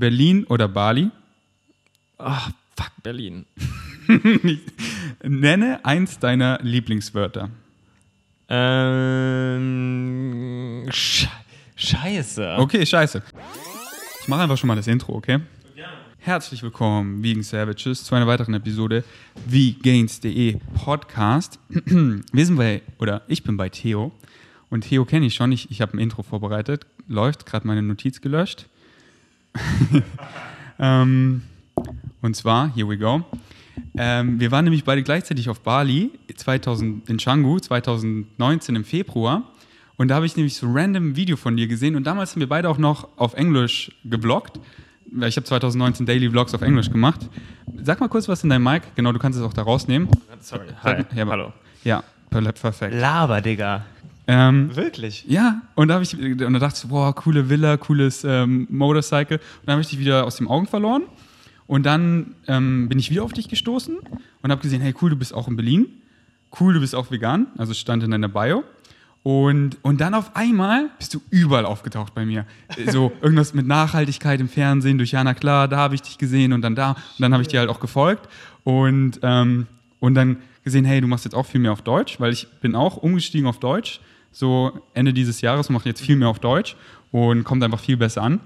Berlin oder Bali? Ach, fuck, Berlin. Nenne eins deiner Lieblingswörter. Ähm, Sche Scheiße. Okay, scheiße. Ich mache einfach schon mal das Intro, okay? Herzlich willkommen, Vegan Savages, zu einer weiteren Episode Vegains.de Podcast. Wir sind bei, oder ich bin bei Theo. Und Theo kenne ich schon. Ich, ich habe ein Intro vorbereitet. Läuft, gerade meine Notiz gelöscht. ähm, und zwar, here we go. Ähm, wir waren nämlich beide gleichzeitig auf Bali 2000, in Canggu 2019 im Februar. Und da habe ich nämlich so random ein Video von dir gesehen. Und damals haben wir beide auch noch auf Englisch gebloggt. Weil Ich habe 2019 Daily Vlogs auf Englisch gemacht. Sag mal kurz was in deinem Mic. Genau, du kannst es auch da rausnehmen. Sorry. Sag- Hi. ja, Hallo. Ja, per- perfekt. Laber, Digga. Ähm, Wirklich? ja, und da, ich, und da dachte ich, boah, coole Villa, cooles ähm, Motorcycle. Und dann habe ich dich wieder aus den Augen verloren. Und dann ähm, bin ich wieder auf dich gestoßen und habe gesehen, hey, cool, du bist auch in Berlin. Cool, du bist auch vegan. Also stand in deiner Bio. Und, und dann auf einmal bist du überall aufgetaucht bei mir. So irgendwas mit Nachhaltigkeit im Fernsehen durch Jana Klar, da habe ich dich gesehen und dann da. Und dann habe ich dir halt auch gefolgt. Und, ähm, und dann gesehen, hey, du machst jetzt auch viel mehr auf Deutsch, weil ich bin auch umgestiegen auf Deutsch. So Ende dieses Jahres mache ich jetzt viel mehr auf Deutsch und kommt einfach viel besser an.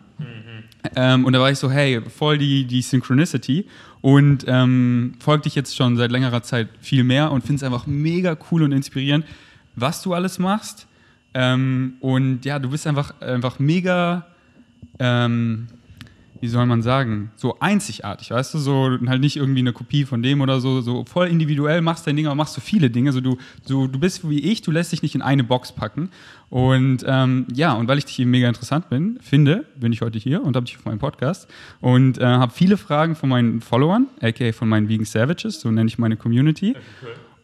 Ähm, und da war ich so, hey, voll die, die Synchronicity und ähm, folge dich jetzt schon seit längerer Zeit viel mehr und finde es einfach mega cool und inspirierend, was du alles machst. Ähm, und ja, du bist einfach, einfach mega, ähm, wie soll man sagen, so einzigartig, weißt du, so halt nicht irgendwie eine Kopie von dem oder so, so voll individuell machst dein Ding, aber machst so viele Dinge, so du, so du bist wie ich, du lässt dich nicht in eine Box packen und ähm, ja, und weil ich dich eben mega interessant bin, finde, bin ich heute hier und habe dich auf meinem Podcast und äh, habe viele Fragen von meinen Followern, aka von meinen Vegan Savages, so nenne ich meine Community.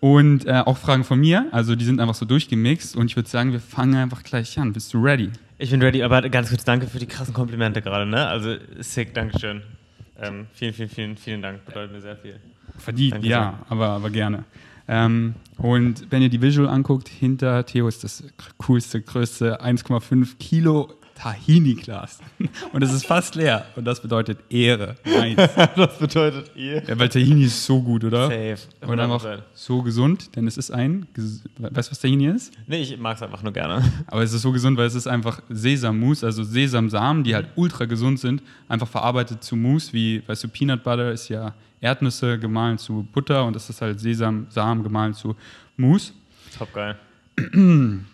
Und äh, auch Fragen von mir, also die sind einfach so durchgemixt und ich würde sagen, wir fangen einfach gleich an. Bist du ready? Ich bin ready, aber ganz kurz danke für die krassen Komplimente gerade, ne? Also sick, Dankeschön. Ähm, vielen, vielen, vielen, vielen Dank. Bedeutet mir sehr viel. Verdient, Danke ja, aber, aber gerne. Ähm, und wenn ihr die Visual anguckt, hinter Theo ist das coolste, größte 1,5 Kilo Tahini-Glas. Und es ist fast leer. Und das bedeutet Ehre. Nice. das bedeutet ihr. ja, weil Tahini ist so gut, oder? Safe. Und einfach 100%. so gesund, denn es ist ein, weißt du, was Tahini ist? Nee, ich mag es einfach nur gerne. Aber es ist so gesund, weil es ist einfach Sesammus, also Sesamsamen, die halt ultra gesund sind, einfach verarbeitet zu Mousse, wie, weißt du, Peanut Butter ist ja Erdnüsse gemahlen zu Butter und das ist halt Sesamsamen gemahlen zu Mousse. Top geil.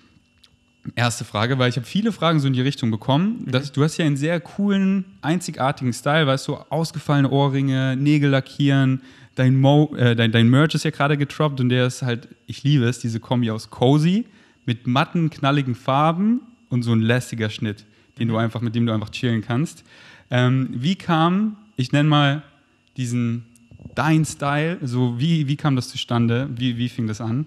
Erste Frage, weil ich habe viele Fragen so in die Richtung bekommen. Das, du hast ja einen sehr coolen, einzigartigen Style, weißt du, ausgefallene Ohrringe, Nägel lackieren, dein, Mo, äh, dein, dein Merch ist ja gerade getroppt und der ist halt, ich liebe es, diese Kombi aus cozy mit matten, knalligen Farben und so ein lässiger Schnitt, den du einfach, mit dem du einfach chillen kannst. Ähm, wie kam, ich nenne mal diesen dein Style, so wie, wie kam das zustande? Wie, wie fing das an?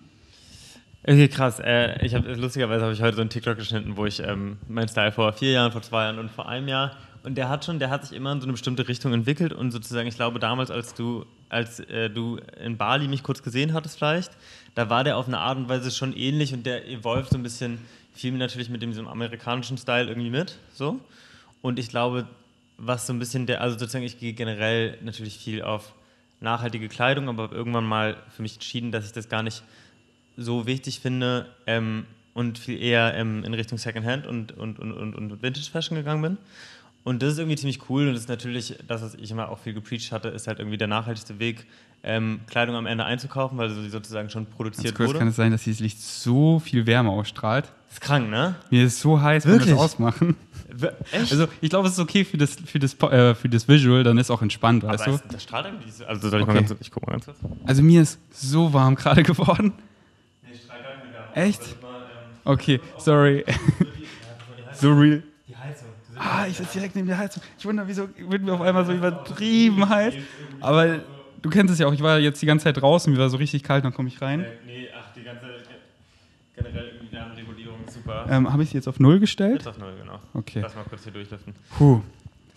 Okay, krass. Äh, ich habe lustigerweise habe ich heute so einen TikTok geschnitten, wo ich ähm, meinen Style vor vier Jahren, vor zwei Jahren und vor einem Jahr und der hat schon, der hat sich immer in so eine bestimmte Richtung entwickelt und sozusagen, ich glaube damals, als du, als äh, du in Bali mich kurz gesehen hattest vielleicht, da war der auf eine Art und Weise schon ähnlich und der evolved so ein bisschen viel natürlich mit dem, diesem amerikanischen Style irgendwie mit, so. Und ich glaube, was so ein bisschen der, also sozusagen, ich gehe generell natürlich viel auf nachhaltige Kleidung, aber irgendwann mal für mich entschieden, dass ich das gar nicht so wichtig finde ähm, und viel eher ähm, in Richtung Secondhand und, und, und, und, und Vintage Fashion gegangen bin. Und das ist irgendwie ziemlich cool und das ist natürlich, das, was ich immer auch viel gepreacht hatte, ist halt irgendwie der nachhaltigste Weg, ähm, Kleidung am Ende einzukaufen, weil sie sozusagen schon Ganz produziert kurz wurde. kann es sein, dass dieses Licht so viel Wärme ausstrahlt. ist krank, ne? Mir ist so heiß, wenn wir Wirklich? das ausmachen. Echt? Also ich glaube, es ist okay für das, für das, äh, für das Visual, dann ist auch entspannt, weißt aber du? es, das strahlt irgendwie so. Also soll ich mal Okay. ganz ich guck mal ganz kurz. Also mir ist so warm gerade geworden. Nee, strahlt gar nicht mehr. Echt? Okay, sorry. so real. Die Heizung. Ah, ich sitze direkt neben der Heizung. Ich wundere, wieso wird mir auf einmal so übertrieben heiß. Aber du kennst es ja auch, ich war jetzt die ganze Zeit draußen, mir war so richtig kalt, dann komme ich rein. Äh, nee, ach, die ganze generell irgendwie Wärmeregulierung super. Ähm, Habe ich sie jetzt auf Null gestellt? Jetzt auf null, genau. Okay. Lass mal kurz hier durchlüften. Puh,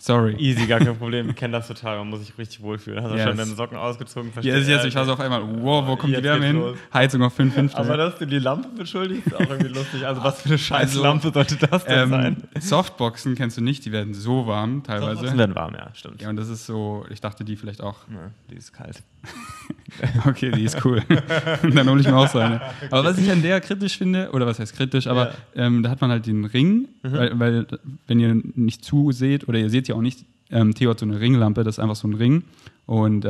Sorry. Easy, gar kein Problem. Ich kenne das total. Man muss sich richtig wohlfühlen. Hast du Yes. schon deine Socken ausgezogen? Ja, jetzt, jetzt, ich war so auf einmal, wow, wo kommt die Wärme hin? los. Heizung auf 5,5. Aber dass du die Lampe beschuldigst, ist auch irgendwie lustig. Also was für eine scheiß Also, Lampe sollte das denn ähm, sein? Softboxen kennst du nicht, die werden so warm teilweise. Softboxen werden warm, ja, stimmt. Ja, und das ist so, ich dachte, die vielleicht auch. Ja, die ist kalt. Okay, die ist cool. Dann hole ich mir auch so eine. Aber was ich an der kritisch finde, oder was heißt kritisch, aber Ja. ähm, da hat man halt den Ring, weil, weil wenn ihr nicht zuseht, oder ihr seht ja auch nicht, ähm, Theo hat so eine Ringlampe, das ist einfach so ein Ring und äh,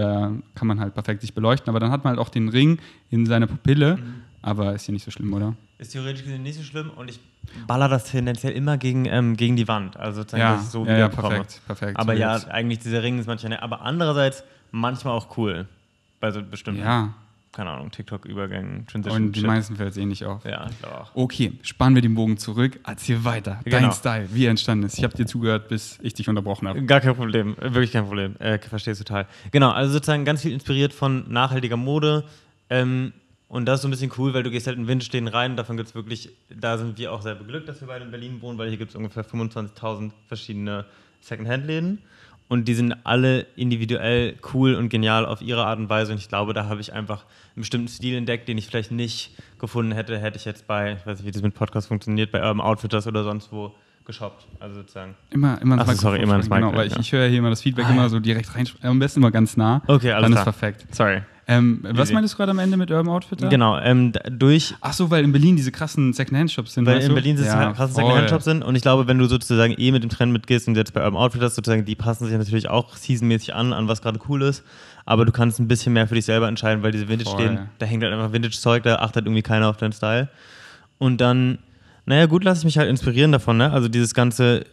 kann man halt perfekt sich beleuchten. Aber dann hat man halt auch den Ring in seiner Pupille, aber ist ja nicht so schlimm, oder? Ist theoretisch gesehen nicht so schlimm und ich baller das tendenziell immer gegen, ähm, gegen die Wand. Also sozusagen, Ja, dass ich so ja, ja, wieder perfekt, perfekt. Aber So ja, jetzt. eigentlich dieser Ring ist manchmal. Aber andererseits manchmal auch cool. Bei so bestimmten, Ja, keine Ahnung, TikTok-Übergängen, Transition. und die meisten fällt es eh nicht auf. Ja, ich glaube auch. Okay, spannen wir den Bogen zurück. Erzähl weiter. Dein Genau. Style, wie er entstanden ist. Ich habe dir zugehört, bis ich dich unterbrochen habe. Gar kein Problem, wirklich kein Problem. Äh, verstehe es total. Genau, also sozusagen ganz viel inspiriert von nachhaltiger Mode. Ähm, und das ist so ein bisschen cool, weil du gehst halt in Vintage-Läden rein. Davon gibt es wirklich, da sind wir auch sehr beglückt, dass wir beide in Berlin wohnen, weil hier gibt es ungefähr 25.000 verschiedene Second-Hand-Läden. Und die sind alle individuell cool und genial auf ihre Art und Weise. Und ich glaube, da habe ich einfach einen bestimmten Stil entdeckt, den ich vielleicht nicht gefunden hätte, hätte ich jetzt bei, ich weiß nicht, wie das mit Podcast funktioniert, bei Urban Outfitters oder sonst wo geshoppt. Also sozusagen. Immer, immer Ach so, sorry, immer ins Genau, Mic, weil ich, ja. ich höre hier immer das Feedback Ah, ja. immer so direkt rein. Am besten immer ganz nah. Okay, alles Dann klar. ist perfekt. Sorry. Ähm, was Easy. meintest du gerade am Ende mit Urban Outfitter? Genau, ähm, durch, Ach so, weil in Berlin diese krassen Secondhand-Shops sind. weil weißt in du? Berlin diese Ja, krassen voll. Secondhand-Shops sind und ich glaube, wenn du sozusagen eh mit dem Trend mitgehst und jetzt bei Urban Outfitters sozusagen, die passen sich natürlich auch seasonmäßig an, an was gerade cool ist, aber du kannst ein bisschen mehr für dich selber entscheiden, weil diese Vintage Voll. stehen, da hängt halt einfach Vintage-Zeug, da achtet irgendwie keiner auf deinen Style. Und dann, naja, gut, lasse ich mich halt inspirieren davon, ne? Also dieses ganze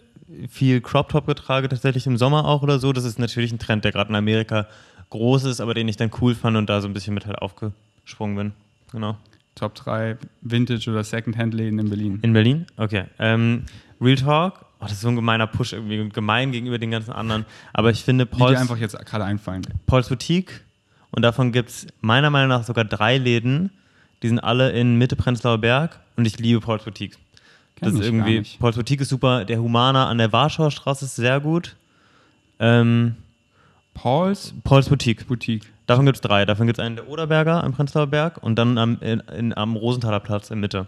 viel Crop-Top-Getrage tatsächlich im Sommer auch oder so, das ist natürlich ein Trend, der gerade in Amerika groß ist, aber den ich dann cool fand und da so ein bisschen mit halt aufgesprungen bin. Genau. Top 3 Vintage- oder Secondhand-Läden in Berlin. In Berlin? Okay. Ähm, Real Talk, oh, das ist so ein gemeiner Push irgendwie gemein gegenüber den ganzen anderen. Aber ich finde Die dir Pauls, einfach jetzt gerade einfallen. Pauls Boutique und davon gibt es meiner Meinung nach sogar drei Läden. Die sind alle in Mitte Prenzlauer Berg und ich liebe Pauls Boutique. Das ist irgendwie. Pauls Boutique ist super. Der Humana an der Warschauer Straße ist sehr gut. Ähm, Pauls Pauls Boutique. Boutique. Davon gibt es drei. Davon gibt es einen der Oderberger am Prenzlauer Berg und dann am, in, in, am Rosenthaler Platz in Mitte.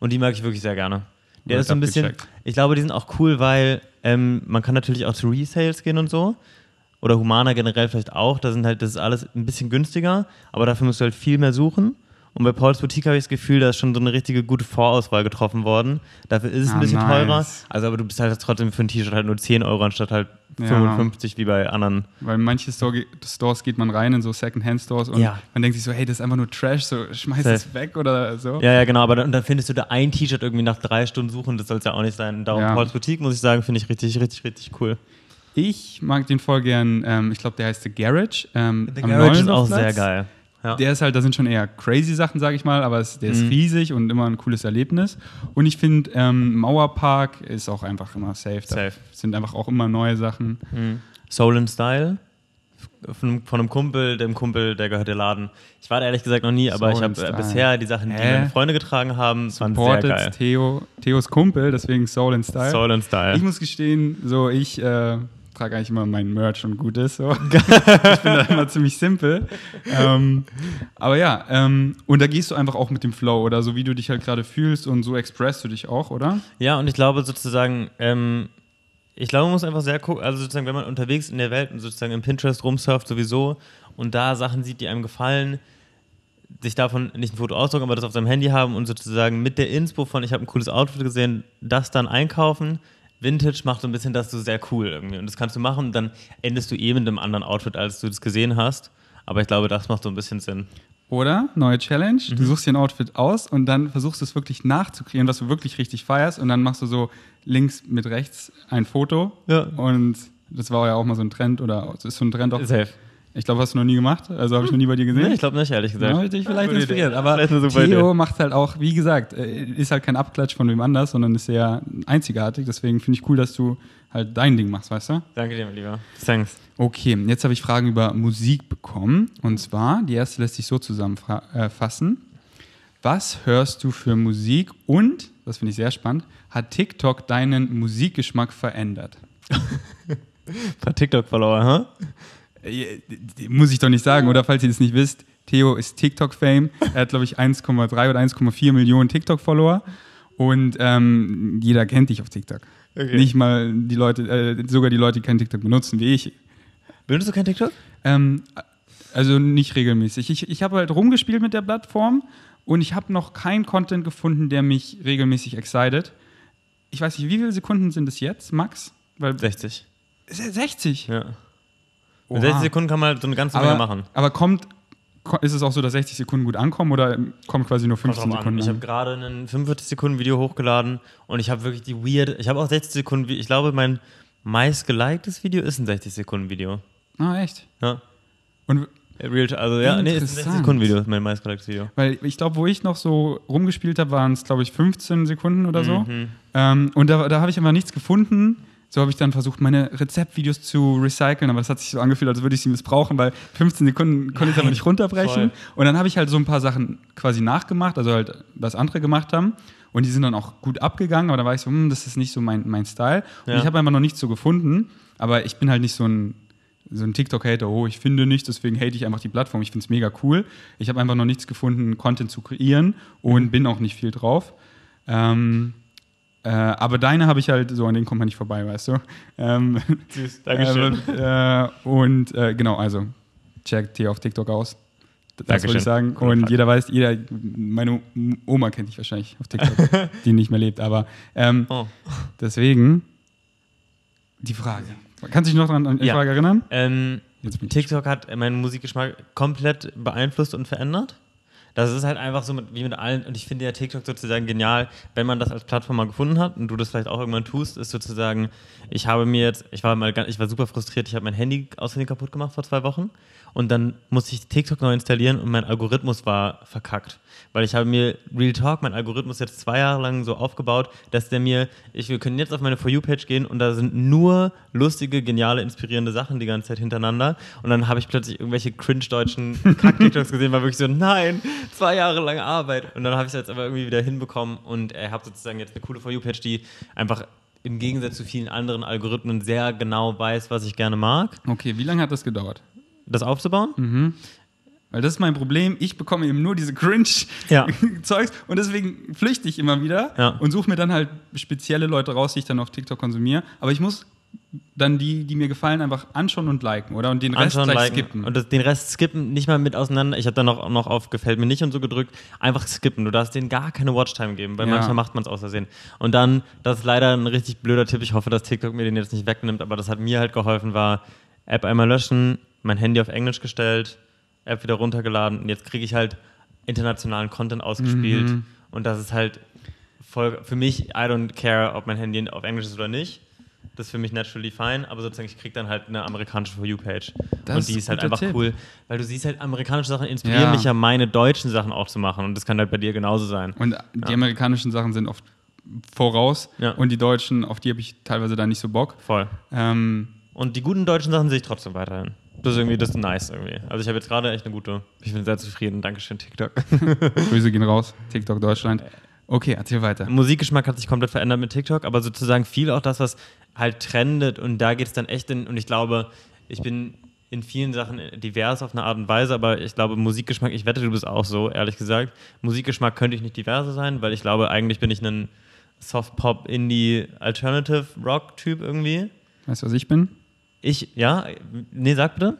Und die mag ich wirklich sehr gerne. Der Wird ist so ein bisschen, abgecheckt. ich glaube, die sind auch cool, weil ähm, man kann natürlich auch zu Resales gehen und so. Oder Humana generell vielleicht auch. Da sind halt, das ist alles ein bisschen günstiger, aber dafür musst du halt viel mehr suchen. Und bei Pauls Boutique habe ich das Gefühl, da ist schon so eine richtige gute Vorauswahl getroffen worden. Dafür ist es ein Ah, bisschen nice. teurer. Also, aber du bist halt trotzdem für ein T-Shirt halt nur 10 Euro anstatt halt Ja. 55 wie bei anderen. Weil manche Store, Stores geht man rein in so Secondhand-Stores und Ja. man denkt sich so, hey, das ist einfach nur Trash, so schmeiß es weg oder so. Ja, ja, genau, aber dann, und dann findest du da ein T-Shirt irgendwie nach drei Stunden suchen, das soll es ja auch nicht sein. Darum Ja. Pauls Boutique, muss ich sagen, finde ich richtig, richtig, richtig cool. Ich mag den voll gern, ähm, ich glaube, der heißt The Garage. Ähm, Der am Garage ist auch sehr geil. Ja. Der ist halt, da sind schon eher crazy Sachen, sage ich mal, aber es, der ist Mhm. riesig und immer ein cooles Erlebnis. Und ich finde, ähm, Mauerpark ist auch einfach immer safe. Da Safe. sind einfach auch immer neue Sachen. Mhm. Soul and Style von, von einem Kumpel, dem Kumpel, der gehört der Laden. Ich war da ehrlich gesagt noch nie, aber Soul ich habe äh, bisher die Sachen, die Hä? meine Freunde getragen haben, waren sehr geil. Theo, Theos Kumpel, deswegen Soul and Style. Soul and Style. Ich muss gestehen, so ich äh, trage eigentlich immer mein Merch und gut ist. So. ich bin da immer ziemlich simpel. Ähm, aber ja, ähm, und da gehst du einfach auch mit dem Flow oder so, wie du dich halt gerade fühlst und so expresst du dich auch, oder? Ja, und ich glaube sozusagen, ähm, ich glaube, man muss einfach sehr gucken, also sozusagen, wenn man unterwegs in der Welt und sozusagen im Pinterest rumsurft sowieso und da Sachen sieht, die einem gefallen, sich davon nicht ein Foto ausdrucken, aber das auf seinem Handy haben und sozusagen mit der Inspo von, ich habe ein cooles Outfit gesehen, das dann einkaufen. Vintage macht so ein bisschen das so sehr cool irgendwie. Und das kannst du machen, dann endest du eh mit einem anderen Outfit, als du das gesehen hast. Aber ich glaube, das macht so ein bisschen Sinn. Oder? Neue Challenge. Mhm. Du suchst dir ein Outfit aus und dann versuchst du es wirklich nachzukreieren, was du wirklich richtig feierst. Und dann machst du so links mit rechts ein Foto. Ja. Und das war ja auch mal so ein Trend oder es ist so ein Trend auch. Safe. Ich glaube, hast du noch nie gemacht. Also habe ich noch nie bei dir gesehen. Nee, ich glaube nicht, ehrlich gesagt. Ja, hätte ich vielleicht Gute inspiriert. Idee. Aber Vielleicht Theo macht halt auch, wie gesagt, äh, ist halt kein Abklatsch von wem anders, sondern ist sehr einzigartig. Deswegen finde ich cool, dass du halt dein Ding machst, weißt du? Danke dir, mein Lieber. Thanks. Okay, jetzt habe ich Fragen über Musik bekommen. Und zwar, die erste lässt sich so zusammenfassen. Was hörst du für Musik und, das finde ich sehr spannend, hat TikTok deinen Musikgeschmack verändert? Ein paar TikTok-Follower, hä? Äh, Muss ich doch nicht sagen, oder falls ihr das nicht wisst, Theo ist TikTok-Fame. Er hat, glaube ich, 1,3 oder 1,4 Millionen TikTok-Follower. Und ähm, jeder kennt dich auf TikTok. Okay. Nicht mal die Leute, äh, sogar die Leute, die kein TikTok benutzen, wie ich. Benutzt du kein TikTok? Ähm, also nicht regelmäßig. Ich, ich habe halt rumgespielt mit der Plattform und ich habe noch keinen Content gefunden, der mich regelmäßig excited. Ich weiß nicht, wie viele Sekunden sind es jetzt, Max? Weil 60. 60. Ja. Oha. In 60 Sekunden kann man halt so eine ganze Menge aber, machen. aber kommt, ko- ist es auch so, dass 60 Sekunden gut ankommen oder kommt quasi nur Kommt 15 drauf an. Sekunden? Ich habe gerade ein 45 Sekunden Video hochgeladen und ich habe wirklich die weird. Ich habe auch 60 Sekunden. Ich glaube, mein meist geliktes Video ist ein 60 Sekunden Video. Ah, echt? Ja. Und Real, also ja, nee, ist ein 60 Interessant. Sekunden Video, ist mein meist geliktes Video. weil ich glaube, wo ich noch so rumgespielt habe, waren es, glaube ich, 15 Sekunden oder so. Mhm. Ähm, und da, da habe ich aber nichts gefunden. So habe ich dann versucht, meine Rezeptvideos zu recyceln, aber es hat sich so angefühlt, als würde ich sie missbrauchen, weil 15 Sekunden konnte ich es aber nicht runterbrechen. voll. Und dann habe ich halt so ein paar Sachen quasi nachgemacht, also halt, was andere gemacht haben. Und die sind dann auch gut abgegangen, aber da war ich so, hm, das ist nicht so mein, mein Style. Und Ja. ich habe einfach noch nichts so gefunden, aber ich bin halt nicht so ein, so ein TikTok-Hater, oh, ich finde nichts, deswegen hate ich einfach die Plattform. Ich finde es mega cool. Ich habe einfach noch nichts gefunden, Content zu kreieren und bin auch nicht viel drauf. Ähm, äh, aber deine habe ich halt so, an denen kommt man nicht vorbei, weißt du. Ähm, Süß, Dankeschön. äh, und äh, genau, also checkt hier auf TikTok aus. Das Dankeschön. wollte ich sagen. Cooler Und Fakt. jeder weiß, jeder, meine Oma kennt dich wahrscheinlich auf TikTok, die nicht mehr lebt. Aber ähm, oh. deswegen die Frage. Kannst du dich noch an die Ja. Frage erinnern? ähm, TikTok hat meinen Musikgeschmack komplett beeinflusst und verändert. Das ist halt einfach so mit, wie mit allen, und ich finde ja TikTok sozusagen genial, wenn man das als Plattform mal gefunden hat und du das vielleicht auch irgendwann tust, ist sozusagen, ich habe mir jetzt, ich war mal ganz, ich war super frustriert, ich habe mein Handy außerdem kaputt gemacht vor zwei Wochen und dann musste ich TikTok neu installieren und mein Algorithmus war verkackt. Weil ich habe mir Real Talk, mein Algorithmus jetzt zwei Jahre lang so aufgebaut, dass der mir, ich, wir können jetzt auf meine For You-Page gehen und da sind nur lustige, geniale, inspirierende Sachen die ganze Zeit hintereinander. Und dann habe ich plötzlich irgendwelche cringe-deutschen Kack-TikToks gesehen, war wirklich so, nein, zwei Jahre lang Arbeit. Und dann habe ich es jetzt aber irgendwie wieder hinbekommen und er habe sozusagen jetzt eine coole For You-Page, die einfach im Gegensatz zu vielen anderen Algorithmen sehr genau weiß, was ich gerne mag. Okay, wie lange hat das gedauert? Das aufzubauen? Weil das ist mein Problem. Ich bekomme eben nur diese Ja. Cringe-Zeugs und deswegen flüchte ich immer wieder Ja. und suche mir dann halt spezielle Leute raus, die ich dann auf TikTok konsumiere. Aber ich muss dann die, die mir gefallen, einfach anschauen und liken, oder? Und den Rest anschauen, gleich liken skippen. und das, den Rest skippen, nicht mal mit auseinander. Ich habe dann noch, noch auf Gefällt mir nicht und so gedrückt. Einfach skippen. Du darfst denen gar keine Watchtime geben, weil Ja. manchmal macht man es aus Versehen. Und dann, das ist leider ein richtig blöder Tipp. Ich hoffe, dass TikTok mir den jetzt nicht wegnimmt, aber das hat mir halt geholfen, war App einmal löschen, mein Handy auf Englisch gestellt, App wieder runtergeladen und jetzt kriege ich halt internationalen Content ausgespielt. Mhm. Und das ist halt voll, für mich, I don't care, ob mein Handy auf Englisch ist oder nicht. Das ist für mich naturally fine, aber sozusagen ich kriege dann halt eine amerikanische For You-Page. Und die ist halt einfach Tipp. cool, weil du siehst halt, amerikanische Sachen inspirieren Ja. mich ja, meine deutschen Sachen auch zu machen. Und das kann halt bei dir genauso sein. Und die amerikanischen Sachen sind oft voraus Ja. und die deutschen, auf die habe ich teilweise dann nicht so Bock. Voll. Ähm, Und die guten deutschen Sachen sehe ich trotzdem weiterhin. Das ist irgendwie, das ist nice irgendwie. Also ich habe jetzt gerade echt eine gute, ich bin sehr zufrieden. Dankeschön, TikTok. Grüße gehen raus, TikTok Deutschland. Okay, erzähl weiter. Musikgeschmack hat sich komplett verändert mit TikTok, aber sozusagen viel auch das, was halt trendet und da geht es dann echt in, und ich glaube, ich bin in vielen Sachen divers auf eine Art und Weise, aber ich glaube, Musikgeschmack, ich wette, du bist auch so, ehrlich gesagt. Musikgeschmack könnte ich nicht diverse sein, weil ich glaube, eigentlich bin ich ein Soft-Pop, Indie, Alternative Rock-Typ irgendwie. Weißt du, was ich bin? Ich, ja, nee, sag bitte.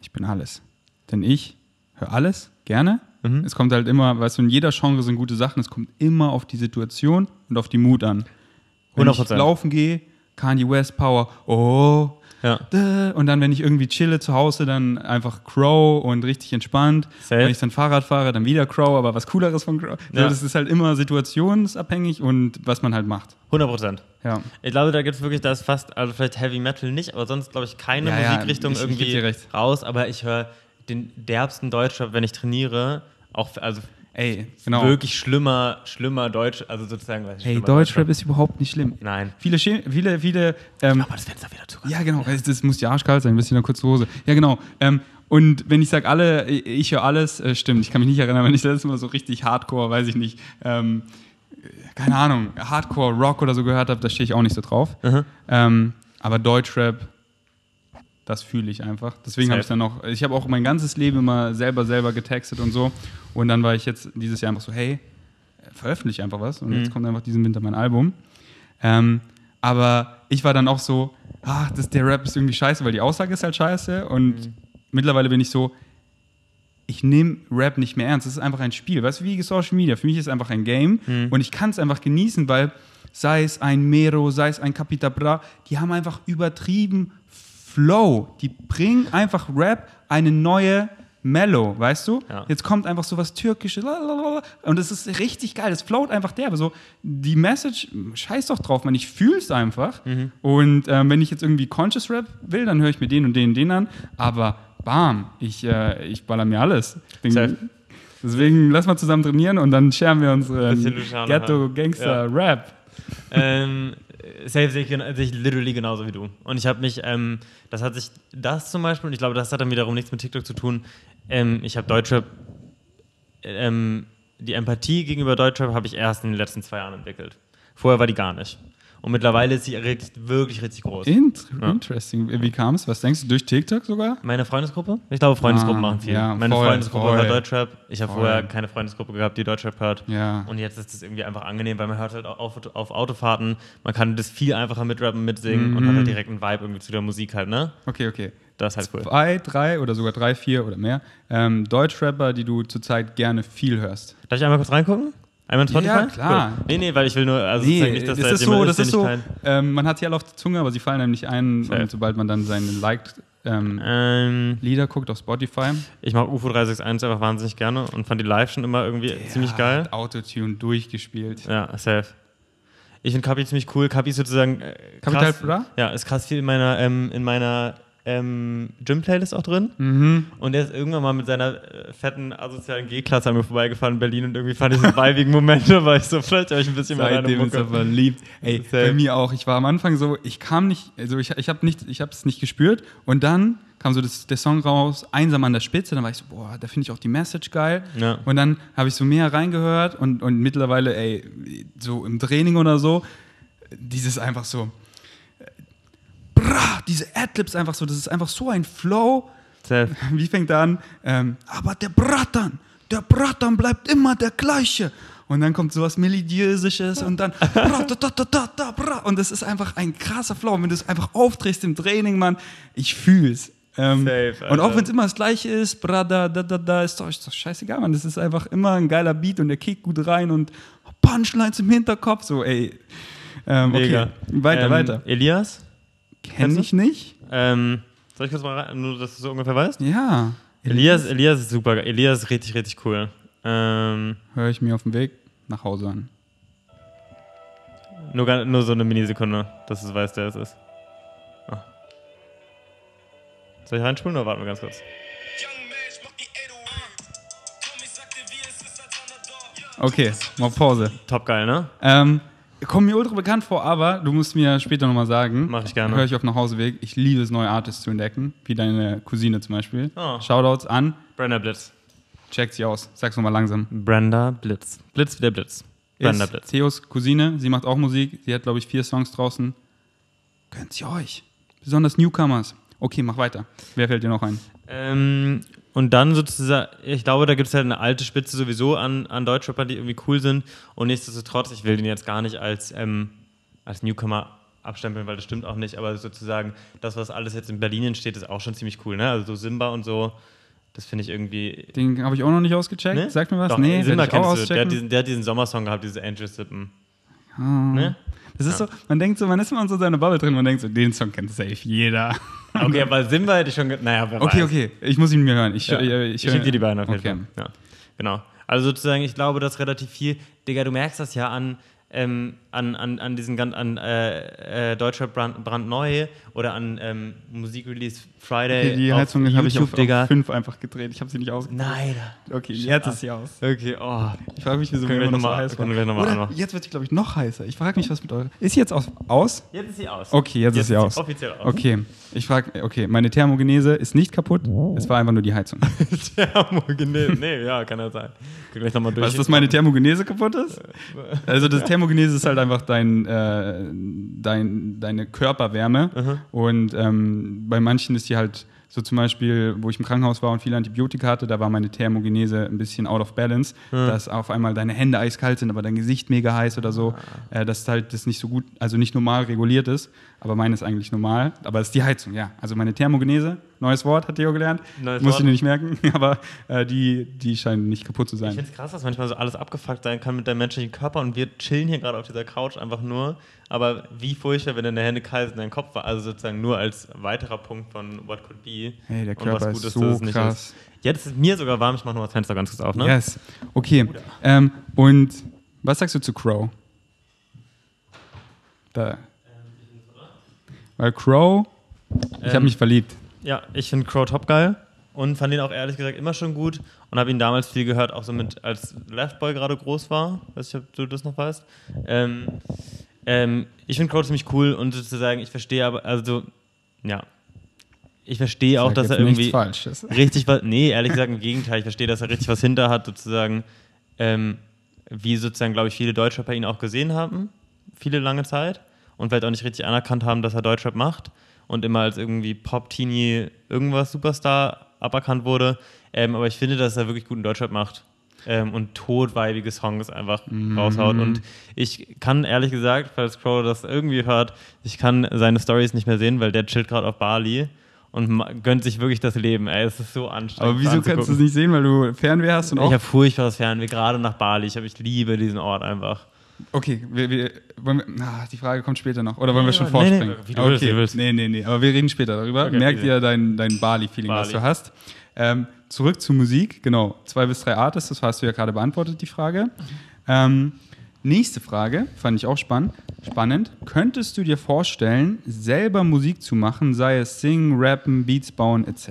Ich bin alles. Denn ich höre alles gerne. Mhm. Es kommt halt immer, weißt du, in jeder Genre sind gute Sachen. Es kommt immer auf die Situation und auf die Mut an. Wenn ich 100%. laufen gehe, Kanye West Power, oh. Ja. dä. Und dann, wenn ich irgendwie chille zu Hause, dann einfach Crow und richtig entspannt. Safe. Wenn ich dann Fahrrad fahre, dann wieder Crow, aber was Cooleres von Crow. So, Ja. das ist halt immer situationsabhängig und was man halt macht. 100 Prozent. Ja. Ich glaube, da gibt es wirklich, da ist fast, also vielleicht Heavy Metal nicht, aber sonst glaube ich keine Ja, Musikrichtung ich- ich irgendwie recht. raus. Aber ich höre den derbsten Deutschrap, wenn ich trainiere. Auch, also Ey, genau. wirklich schlimmer, schlimmer Deutsch, also sozusagen, weiß ich, Hey, Deutschrap ist überhaupt nicht schlimm. Nein. Viele, Schä- viele, viele. Ähm, Aber das Fenster wieder zu. ja, genau. Das, das muss ja arschkalt sein, ein bisschen eine kurze Hose. Ja, genau. Ähm, und wenn ich sage alle, ich höre alles, äh, stimmt. Ich kann mich nicht erinnern, wenn ich das letzte Mal so richtig Hardcore, weiß ich nicht, ähm, keine Ahnung, Hardcore Rock oder so gehört habe, da stehe ich auch nicht so drauf. Mhm. Aber Deutschrap, das fühle ich einfach. Deswegen habe ich dann auch, ich habe auch mein ganzes Leben immer selber, selber getextet und so. Und dann war ich jetzt dieses Jahr einfach so, hey, veröffentliche einfach was. Und mhm. jetzt kommt einfach diesen Winter mein Album. Ähm, aber ich war dann auch so, ach, das, der Rap ist irgendwie scheiße, weil die Aussage ist halt scheiße. Und mhm. mittlerweile bin ich so, ich nehme Rap nicht mehr ernst. Es ist einfach ein Spiel. Weißt du, wie Social Media? Für mich ist es einfach ein Game. Mhm. Und ich kann es einfach genießen, weil sei es ein Mero, sei es ein Capita Bra, die haben einfach übertrieben Flow. Die bringen einfach Rap eine neue Mellow, weißt du? Ja. Jetzt kommt einfach so was Türkisches und es ist richtig geil. Es float einfach derbe. So die Message, scheiß doch drauf, man. Ich fühle es einfach. Mhm. Und ähm, wenn ich jetzt irgendwie Conscious Rap will, dann höre ich mir den und den und den an. Aber bam, ich, äh, ich baller mir alles. Bin, deswegen lass mal zusammen trainieren und dann scheren wir unseren Ghetto Gangster Rap. Ähm, safe sehe ich, ich literally genauso wie du. Und ich habe mich, ähm, das hat sich, das zum Beispiel, und ich glaube, das hat dann wiederum nichts mit TikTok zu tun. Ähm, ich habe Deutschrap, ähm, die Empathie gegenüber Deutschrap habe ich erst in den letzten zwei Jahren entwickelt. Vorher war die gar nicht. Und mittlerweile ist sie wirklich richtig groß. Int ja. Interesting. Wie kam es? Was denkst du? Durch TikTok sogar? Meine Freundesgruppe? Ich glaube, Freundesgruppen ah, machen viel. Ja, Meine voll, Freundesgruppe voll. hört Deutschrap. Ich habe vorher keine Freundesgruppe gehabt, die Deutschrap hört. Ja. Und jetzt ist es irgendwie einfach angenehm, weil man hört halt auf, auf Autofahrten, man kann das viel einfacher mitrappen, mitsingen mhm. und hat halt direkt einen Vibe irgendwie zu der Musik halt, ne? Okay, okay. Das ist halt cool. Zwei, drei oder sogar drei, vier oder mehr ähm, Deutschrapper, die du zurzeit gerne viel hörst. Darf ich einmal kurz reingucken? Einmal Spotify? Ja, klar. Cool. Nee, nee, weil ich will nur, also nee, nicht, dass das da ist so, das ist so, ähm, man hat sie alle auf der Zunge, aber sie fallen einem nicht ein, Fair. und sobald man dann seine Liked ähm, ähm, Lieder guckt auf Spotify. Ich mag UFO 361 einfach wahnsinnig gerne und fand die live schon immer irgendwie Der ziemlich geil. Hat Autotune durchgespielt. Ja, safe. Ich finde Kapi ziemlich cool. Kapi ist sozusagen. Äh, Capital Bra? Ja, ist krass viel in meiner, ähm, in meiner ähm, Gym-Playlist auch drin. Mhm. Und der ist irgendwann mal mit seiner äh, fetten asozialen G-Klasse an mir vorbeigefahren in Berlin und irgendwie fand ich so weibigen Momente, weil ich so vielleicht euch ein bisschen mehr Seitdem ist er verliebt. Ey, bei mir auch. Ich war am Anfang so, ich kam nicht, also ich, ich habe es nicht gespürt und dann kam so das, der Song raus, einsam an der Spitze, dann war ich so, boah, da finde ich auch die Message geil. Ja. Und dann habe ich so mehr reingehört und, und mittlerweile, ey, so im Training oder so, dieses einfach so, diese Adlibs einfach so, das ist einfach so ein Flow. Safe. Wie fängt er an? Ähm, aber der Bratan, der Bratan bleibt immer der gleiche. Und dann kommt sowas Melodiösisches und dann und das ist einfach ein krasser Flow. wenn du es einfach aufdrehst im Training, Mann, ich fühl's. Ähm, Safe, und auch wenn es immer das gleiche ist, bra, da, da, da, da, ist doch, ist doch scheißegal, Mann. Das ist einfach immer ein geiler Beat und der kickt gut rein und Punchlines im Hinterkopf, so, ey. Ähm, okay, weiter, ähm, weiter. Elias? Kenne ich nicht. Ähm, soll ich kurz mal rein, nur dass du so ungefähr weißt? Ja. Elias, Elias ist super. Elias ist richtig, richtig cool. Ähm, Höre ich mir auf dem Weg nach Hause an. Nur, nur so eine Minisekunde, dass du weißt, wer es ist. Oh. Soll ich reinspulen oder warten wir ganz kurz? Okay, mal Pause. Top geil, ne? Ähm, Kommt mir ultra bekannt vor, aber du musst mir später nochmal sagen. Mach ich gerne. Höre ich auf Nachhauseweg. Ich liebe es, neue Artists zu entdecken, wie deine Cousine zum Beispiel. Oh. Shoutouts an. Brenda Blitz. Checkt sie aus. Sag's nochmal langsam. Brenda Blitz. Blitz wie der Blitz. Brenda ist Blitz. Theos Cousine. Sie macht auch Musik. Sie hat, glaube ich, vier Songs draußen. Gönnt sie euch. Besonders Newcomers. Okay, mach weiter. Wer fällt dir noch ein? Ähm, und dann sozusagen, ich glaube, da gibt es halt eine alte Spitze sowieso an, an Deutschrappern, die irgendwie cool sind. Und nichtsdestotrotz, ich will den jetzt gar nicht als, ähm, als Newcomer abstempeln, weil das stimmt auch nicht. Aber sozusagen, das, was alles jetzt in Berlin entsteht, ist auch schon ziemlich cool. Ne? Also so Simba und so, das finde ich irgendwie. Den habe ich auch noch nicht ausgecheckt. Ne? Sag mir was. Doch, nee, Simba kennst du. Der hat, diesen, der hat diesen Sommersong gehabt, diese Angel Sippen. Oh. Ne? Das ist ja. so, man denkt so, man ist immer in so seiner Bubble drin, man denkt so, den Song kennt safe jeder. Okay, aber Simba hätte ich schon, naja, wer Okay, weiß. okay, ich muss ihn mir hören. Ich, ja. ich, ich, ich schicke dir die beiden auf jeden okay. Fall. Ja. Genau. Also sozusagen, ich glaube, dass relativ viel, Digga, du merkst das ja an, ähm, an, an, an diesen an äh, äh, Deutscher Brand, brandneu oder an ähm, Musikrelease Friday. Okay, die Heizung habe ich auf, auf fünf einfach gedreht. Ich habe sie nicht ausgedreht. Nein. Okay, jetzt ist sie aus. Okay, oh. Ich frage mich, wieso wir immer noch so heiß war. Oder jetzt wird sie, glaube ich, noch heißer. Ich frage mich, was mit eurer. Ist sie jetzt aus? aus? Jetzt ist sie aus. Okay, jetzt, jetzt ist sie aus. Offiziell aus. Okay, ich frage, okay, meine Thermogenese ist nicht kaputt. Es war einfach nur die Heizung. Thermogenese? Nee, ja, kann ja sein. Gleich noch mal durch. Was, dass meine Thermogenese kaputt ist? Also, das Thermogenese ist halt einfach einfach dein, äh, dein, deine Körperwärme. Und ähm, bei manchen ist die halt so zum Beispiel, wo ich im Krankenhaus war und viele Antibiotika hatte, da war meine Thermogenese ein bisschen out of balance, dass auf einmal deine Hände eiskalt sind, aber dein Gesicht mega heiß oder so, äh, dass halt das nicht so gut, also nicht normal reguliert ist, aber meine ist eigentlich normal, aber es ist die Heizung, ja. Also meine Thermogenese, neues Wort, hat Theo gelernt, Neues musste Wort. ich nicht merken, aber äh, die, die scheinen nicht kaputt zu Ich sein. finde es krass, dass manchmal so alles abgefuckt sein kann mit deinem menschlichen Körper und wir chillen hier gerade auf dieser Couch einfach nur. Aber wie furchtbar, wenn deine Hände kalt sind, dein Kopf war. Also sozusagen nur als weiterer Punkt von What Could Be. Hey, der und Körper was ist Gutes, so krass. Ist. Jetzt ist mir sogar warm, ich mache nur das Fenster ganz kurz auf, ne? Yes. Okay. Ähm, und was sagst du zu Crow? Da. Weil Crow, ich habe Ähm, mich verliebt. Ja, ich finde Crow top geil und fand ihn auch ehrlich gesagt immer schon gut und habe ihn damals viel gehört, auch so mit, als Left Boy gerade groß war. Weiß ich, ob du das noch weißt. Ähm, ähm, ich finde Crow ziemlich cool und sozusagen, ich verstehe aber, also, ja. Ich verstehe auch, dass er irgendwie Falsches. richtig was, nee, ehrlich gesagt im Gegenteil, ich verstehe, dass er richtig was hinter hat, sozusagen, ähm, wie sozusagen, glaube ich, viele Deutschrapper ihn auch gesehen haben, viele lange Zeit und vielleicht auch nicht richtig anerkannt haben, dass er Deutschrap macht und immer als irgendwie Pop-Teenie irgendwas Superstar aberkannt wurde. Ähm, aber ich finde, dass er wirklich guten Deutschrap macht ähm, und todweibige Songs einfach raushaut. Und ich kann ehrlich gesagt, falls Crow das irgendwie hört, ich kann seine Stories nicht mehr sehen, weil der chillt gerade auf Bali und gönnt sich wirklich das Leben. Ey, es ist so anstrengend. Aber wieso kannst du es nicht sehen, weil du Fernweh hast und Ich auch. habe furchtbares Fernweh, gerade nach Bali. Ich, hab, ich liebe diesen Ort einfach. Okay, wir, wir, wollen wir, ah, die Frage kommt später noch. Oder wollen wir schon nee, vorspringen? nee, wie du okay. willst, wie willst. Nee, nee, nee. Aber wir reden später darüber. Okay, Merk easy. dir dein, dein Bali-Feeling, was Bali. du hast. Ähm, zurück zur Musik. Genau, zwei bis drei Artists, das hast du ja gerade beantwortet, die Frage. Ähm, nächste Frage, fand ich auch spannend. Spannend. Könntest du dir vorstellen, selber Musik zu machen, sei es singen, rappen, Beats bauen, etc.?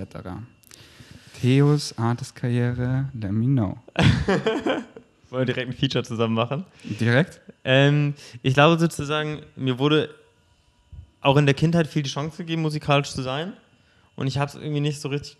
Theos Artist-Karriere, let me know. Wollen wir direkt ein Feature zusammen machen? Direkt? Ähm, ich glaube sozusagen, mir wurde auch in der Kindheit viel die Chance gegeben, musikalisch zu sein. Und ich habe es irgendwie nicht so richtig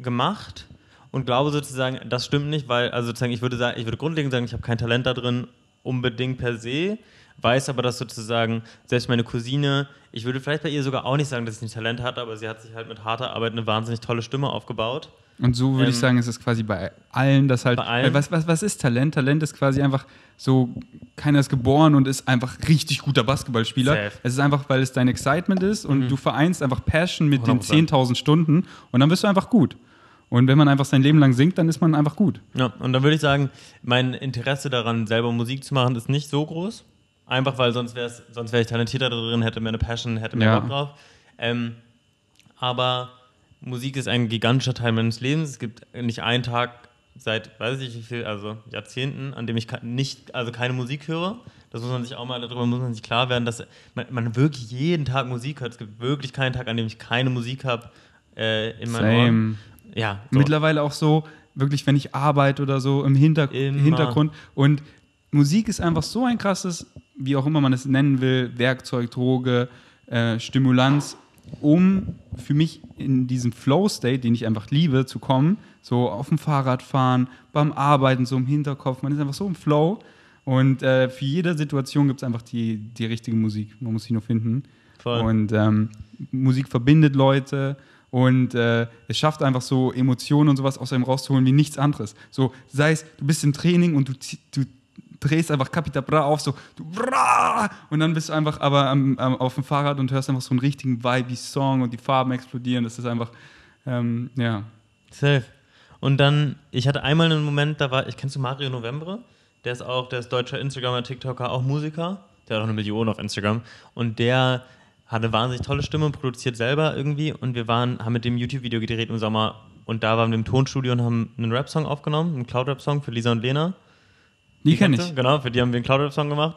gemacht und glaube sozusagen, das stimmt nicht, weil, also sozusagen, ich würde sagen, ich würde grundlegend sagen, ich habe kein Talent da drin unbedingt per se, weiß aber, dass sozusagen selbst meine Cousine, ich würde vielleicht bei ihr sogar auch nicht sagen, dass sie ein Talent hat, aber sie hat sich halt mit harter Arbeit eine wahnsinnig tolle Stimme aufgebaut. Und so würde ich Ähm, sagen, ist es quasi bei allen, dass halt. Bei allen? Was, was, was ist Talent? Talent ist quasi einfach so, keiner ist geboren und ist einfach richtig guter Basketballspieler. Safe. Mhm. Es ist einfach, weil es dein Excitement ist und du vereinst einfach Passion mit den 100%. 10.000 Stunden und dann bist du einfach gut. Und wenn man einfach sein Leben lang singt, dann ist man einfach gut. Ja, und dann würde ich sagen, mein Interesse daran, selber Musik zu machen, ist nicht so groß. Einfach weil sonst wäre sonst wär ich talentierter drin, hätte mehr eine Passion, hätte mehr Ja. Bock drauf. Ähm, aber Musik ist ein gigantischer Teil meines Lebens. Es gibt nicht einen Tag seit, weiß ich nicht wie viel, also Jahrzehnten, an dem ich nicht, also keine Musik höre. Das muss man sich auch mal, darüber muss man sich klar werden, dass man, man wirklich jeden Tag Musik hört. Es gibt wirklich keinen Tag, an dem ich keine Musik habe äh, in meinen Same. Ohren. Ja, so. Mittlerweile auch so, wirklich, wenn ich arbeite oder so im Hinter Immer. Hintergrund. Und Musik ist einfach so ein krasses, wie auch immer man es nennen will, Werkzeug, Droge, äh, Stimulanz, um für mich in diesen Flow-State, den ich einfach liebe, zu kommen. So auf dem Fahrrad fahren, beim Arbeiten, so im Hinterkopf. Man ist einfach so im Flow. Und äh, für jede Situation gibt es einfach die, die richtige Musik. Man muss sie nur finden. Voll. Und ähm, Musik verbindet Leute und äh, es schafft einfach so Emotionen und sowas aus einem rauszuholen wie nichts anderes. So, sei es, du bist im Training und du, du drehst einfach Capita Bra auf, so du und dann bist du einfach aber am, am, auf dem Fahrrad und hörst einfach so einen richtigen Vibe Song und die Farben explodieren. Das ist einfach, ähm, ja. Safe. Und dann, ich hatte einmal einen Moment, da war, ich kennst du Mario Novembre? Der ist auch, der ist deutscher Instagramer, TikToker, auch Musiker. Der hat auch eine Million auf Instagram. Und der hat eine wahnsinnig tolle Stimme, produziert selber irgendwie. Und wir waren, haben mit dem YouTube-Video gedreht im Sommer. Und da waren wir im Tonstudio und haben einen Rap-Song aufgenommen, einen Cloud-Rap-Song für Lisa und Lena. Die kenne ich. Genau, für die haben wir einen Cloud-Rap-Song gemacht.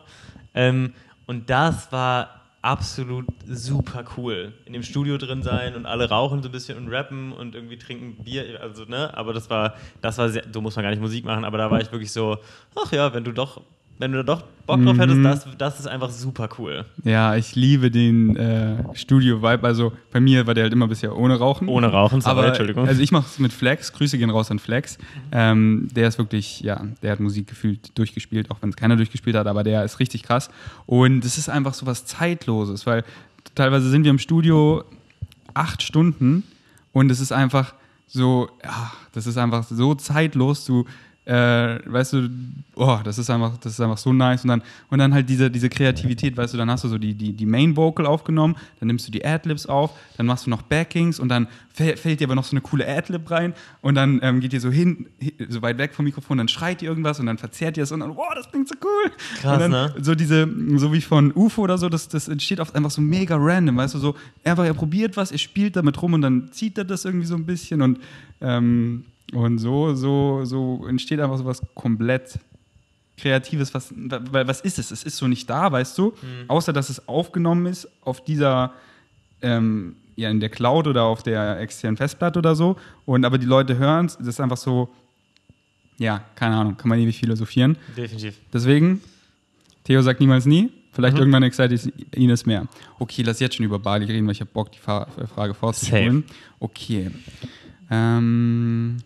Ähm, und das war absolut super cool. In dem Studio drin sein und alle rauchen so ein bisschen und rappen und irgendwie trinken Bier, also ne, aber das war, das war sehr, so muss man gar nicht Musik machen, aber da war ich wirklich so, ach ja, wenn du doch wenn du da doch Bock drauf hättest, das, das ist einfach super cool. Ja, ich liebe den äh, Studio-Vibe. Also bei mir war der halt immer bisher ohne Rauchen. Ohne Rauchen, sorry, aber Entschuldigung. Also ich mache es mit Flex. Grüße gehen raus an Flex. Ähm, der ist wirklich, ja, der hat Musik gefühlt durchgespielt, auch wenn es keiner durchgespielt hat, aber der ist richtig krass. Und es ist einfach so was Zeitloses, weil teilweise sind wir im Studio acht Stunden und es ist einfach so, ja, das ist einfach so zeitlos. Du äh, weißt du, oh, das ist einfach, das ist einfach so nice. Und dann, und dann halt diese, diese Kreativität, weißt du, dann hast du so die, die, die Main Vocal aufgenommen, dann nimmst du die Adlibs auf, dann machst du noch Backings und dann fällt, fällt dir aber noch so eine coole Adlib rein und dann ähm, geht ihr so hin, so weit weg vom Mikrofon, dann schreit ihr irgendwas und dann verzerrt ihr es und dann, wow, das klingt so cool. Krass, dann, ne? So diese, so wie von UFO oder so, das, das entsteht oft einfach so mega random, weißt du, so einfach, er probiert was, er spielt damit rum und dann zieht er das irgendwie so ein bisschen und ähm, und so, so, so entsteht einfach so was komplett Kreatives. Was, weil was ist es? Es ist so nicht da, weißt du? Mhm. Außer, dass es aufgenommen ist auf dieser, ähm, ja, in der Cloud oder auf der externen Festplatte oder so. Und aber die Leute hören es, das ist einfach so, ja, keine Ahnung, kann man ewig philosophieren. Definitiv. Deswegen, Theo sagt niemals nie. Vielleicht Mhm. irgendwann excited ihn es mehr. Okay, lass jetzt schon über Bali reden, weil ich habe Bock, die Fa Frage vorzuspulen. Okay. Ähm,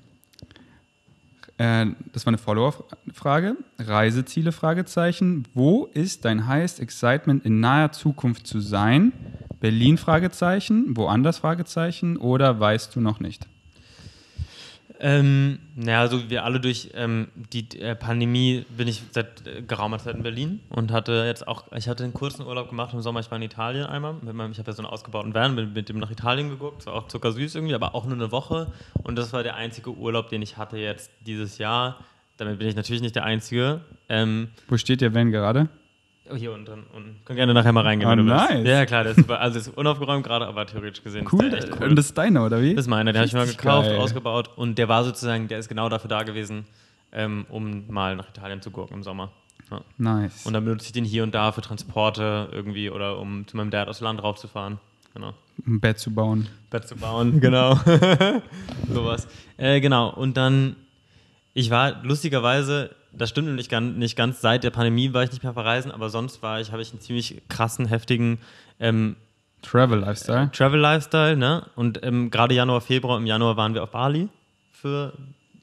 äh, das war eine Follower-Frage. Reiseziele? Fragezeichen. Wo ist dein highest excitement in naher Zukunft zu sein? Berlin? Fragezeichen. Woanders? Fragezeichen. Oder weißt du noch nicht? Ähm, naja, also wir alle durch ähm, die äh, Pandemie bin ich seit äh, geraumer Zeit in Berlin und hatte jetzt auch, ich hatte einen kurzen Urlaub gemacht im Sommer, ich war in Italien einmal, mit meinem, ich habe ja so einen ausgebauten Van, bin mit dem nach Italien geguckt, war auch zuckersüß irgendwie, aber auch nur eine Woche und das war der einzige Urlaub, den ich hatte jetzt dieses Jahr. Damit bin ich natürlich nicht der Einzige. Ähm, Wo steht der Van gerade? Oh, hier unten drin. unten. Können gerne nachher mal reingehen, Ah, wenn du willst. nice. Ja, klar, der ist super. Also ist unaufgeräumt gerade, aber theoretisch gesehen Cool. ist der echt cool. Und das ist deiner, oder wie? Das ist meiner, den habe ich mal gekauft, geil. ausgebaut und der war sozusagen, der ist genau dafür da gewesen, ähm, um mal nach Italien zu gucken im Sommer. Ja. Nice. Und dann benutze ich den hier und da für Transporte irgendwie oder um zu meinem Dad aus dem Land raufzufahren. Genau. um ein Bett zu bauen. Bett zu bauen, genau. Sowas. Äh, genau. Und dann, ich war lustigerweise, das stimmt ganz, nicht ganz, seit der Pandemie war ich nicht mehr verreisen, aber sonst war ich, habe ich einen ziemlich krassen, heftigen ähm, Travel Lifestyle. Travel Lifestyle, ne? Und ähm, gerade Januar, Februar, im Januar waren wir auf Bali für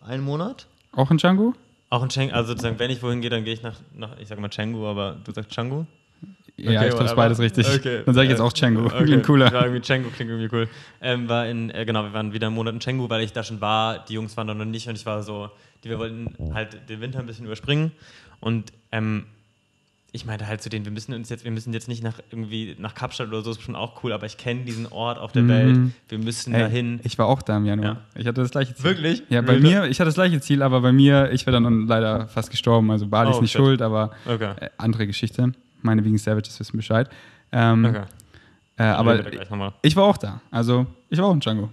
einen Monat. Auch in Django? Auch in Canggu, also sozusagen, wenn ich wohin gehe, dann gehe ich nach, nach ich sag mal Canggu, aber du sagst Canggu? Ja, ich glaube, es beides richtig. Okay. Dann sage ich jetzt Äh, auch Django. Okay. Klingt cooler. Ja, irgendwie Canggu klingt irgendwie cool. Ähm, war in, äh, genau, wir waren wieder einen Monat in Canggu, weil ich da schon war. Die Jungs waren da noch nicht und ich war so, die, wir wollten halt den Winter ein bisschen überspringen. Und ähm, ich meinte halt zu denen, wir müssen uns jetzt, wir müssen jetzt nicht nach irgendwie nach Kapstadt oder so, ist schon auch cool, aber ich kenne diesen Ort auf der Mhm. Welt. Wir müssen Ey, dahin. Ich war auch da im Januar. Ja. Ich hatte das gleiche Ziel. Wirklich? Ja, bei Wie- mir, ich hatte das gleiche Ziel, aber bei mir, ich wäre dann leider fast gestorben. Also Bali ist Oh, nicht shit. schuld, aber Okay. äh, andere Geschichte. Meine wegen Savages wissen Bescheid. Ähm, Okay. Äh, aber ich war auch da. Also ich war auch in Django.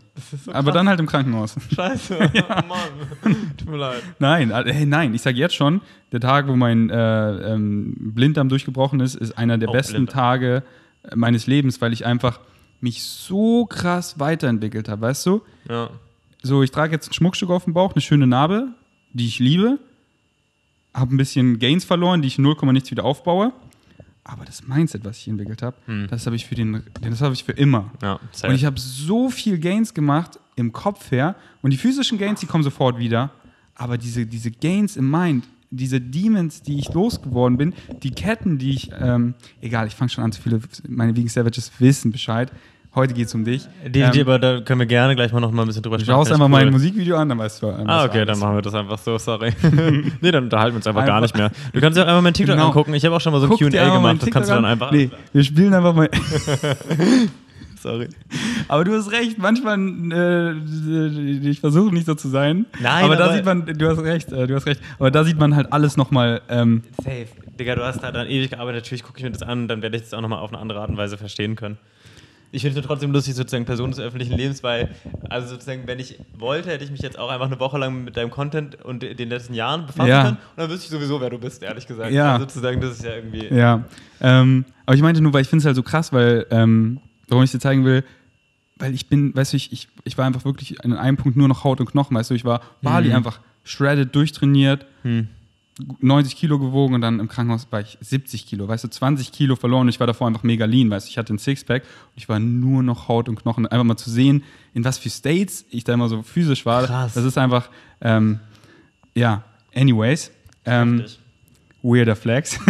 aber dann halt im Krankenhaus. Scheiße. Oh Mann. Tut mir leid. Nein, hey, nein, ich sage jetzt schon, der Tag, wo mein äh, ähm, Blinddarm durchgebrochen ist, ist einer der Oh, besten Blinddarm. Tage äh, meines Lebens, weil ich einfach mich so krass weiterentwickelt habe, weißt du? Ja. So, ich trage jetzt ein Schmuckstück auf dem Bauch, eine schöne Narbe, die ich liebe, habe ein bisschen Gains verloren, die ich in 0, nichts wieder aufbaue. Aber das Mindset, was ich entwickelt habe, das habe ich für den, das habe ich für immer. Ja, Und ich habe so viel Gains gemacht im Kopf her. Und die physischen Gains, die kommen sofort wieder. Aber diese, diese Gains im Mind, diese Demons, die ich losgeworden bin, die Ketten, die ich, ähm, egal, ich fange schon an zu viele, meine Vegan Savages wissen Bescheid. Heute geht es um dich. Definitiv, Ähm, aber da können wir gerne gleich mal noch mal ein bisschen drüber du sprechen. schaust einfach mein cool. Musikvideo an, dann weißt du. ähm, Ah, was okay, dann machen wir das einfach so, sorry. nee, dann unterhalten wir uns einfach, gar Einfach- nicht mehr. Du kannst dir auch einfach mein TikTok Genau. angucken. Ich habe auch schon mal so ein Q&A gemacht, das kannst du dann an. einfach... Nee, wir spielen einfach mal. Sorry. Aber du hast recht, manchmal, äh, ich versuche nicht so zu sein. Nein, aber da aber- sieht man, du hast recht, äh, du hast recht. Aber da sieht man halt alles nochmal. Ähm, Safe. Digga, du hast da dann ewig gearbeitet. Natürlich gucke ich mir das an, dann werde ich das auch nochmal auf eine andere Art und Weise verstehen können. Ich finde es trotzdem lustig, sozusagen Person des öffentlichen Lebens, weil, also sozusagen, wenn ich wollte, hätte ich mich jetzt auch einfach eine Woche lang mit deinem Content und den letzten Jahren befassen Ja. können. Und dann wüsste ich sowieso, wer du bist, ehrlich gesagt. Ja. Also sozusagen, das ist ja irgendwie. ja. Ähm, aber ich meinte nur, weil ich finde es halt so krass, weil, ähm, warum ich dir zeigen will, weil ich bin, weißt du, ich, ich, ich war einfach wirklich an einem Punkt nur noch Haut und Knochen, weißt du, ich war Bali Mhm. einfach shredded, durchtrainiert, Hm. 90 Kilo gewogen und dann im Krankenhaus war ich 70 Kilo, weißt du, 20 Kilo verloren und ich war davor einfach mega lean, weißt du, ich hatte ein Sixpack und ich war nur noch Haut und Knochen. Einfach mal zu sehen, in was für States ich da immer so physisch war, Krass. das ist einfach, ähm, ja, anyways, ähm, weirder Flex.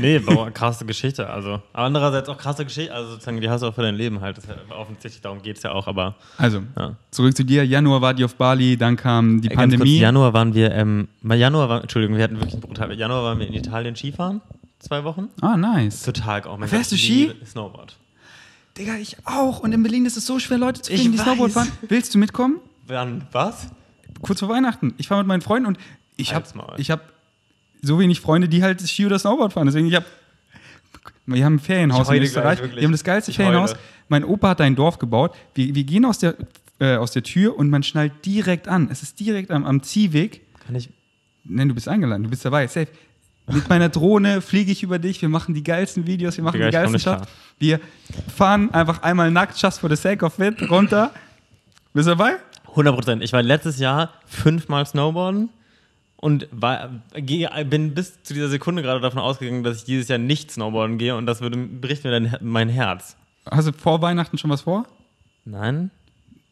Nee, aber krasse Geschichte. Also. Aber andererseits auch krasse Geschichte. Also sozusagen, die hast du auch für dein Leben halt. Das ist ja offensichtlich, darum geht es ja auch. Aber also, Ja. zurück zu dir, Januar war die auf Bali, dann kam die Äh, Ganz kurz, Pandemie. Januar waren wir, ähm, Januar war, Entschuldigung, wir hatten wirklich brutal. Januar waren wir in Italien Skifahren. Zwei Wochen. ah, nice. Total auch. Mein Fährst Gott, du Ski? Snowboard. Digga, ich auch. Und in Berlin ist es so schwer, Leute zu Ich kriegen, die Snowboard fahren. Willst du mitkommen? Dann, was? kurz vor Weihnachten. Ich fahre mit meinen Freunden und ich habe ich hab so wenig Freunde, die halt Ski oder Snowboard fahren. Deswegen, ich habe wir haben ein Ferienhaus in Österreich. gleich. Wir haben das geilste Ich Ferienhaus. heule. Mein Opa hat da ein Dorf gebaut. Wir, wir gehen aus der, äh, aus der Tür und man schnallt direkt an. Es ist direkt am, am Ziehweg. Kann ich. Nein, du bist eingeladen, du bist dabei, safe. Mit meiner Drohne fliege ich über dich, wir machen die geilsten Videos, wir machen Digga, die geilsten Shots. Wir fahren einfach einmal nackt, just for the sake of it, runter. Bist du dabei? 100 Prozent. Ich war letztes Jahr fünfmal Snowboarden und war, bin bis zu dieser Sekunde gerade davon ausgegangen, dass ich dieses Jahr nicht Snowboarden gehe und das würde, bricht mir dann mein Herz. Hast du vor Weihnachten schon was vor? Nein?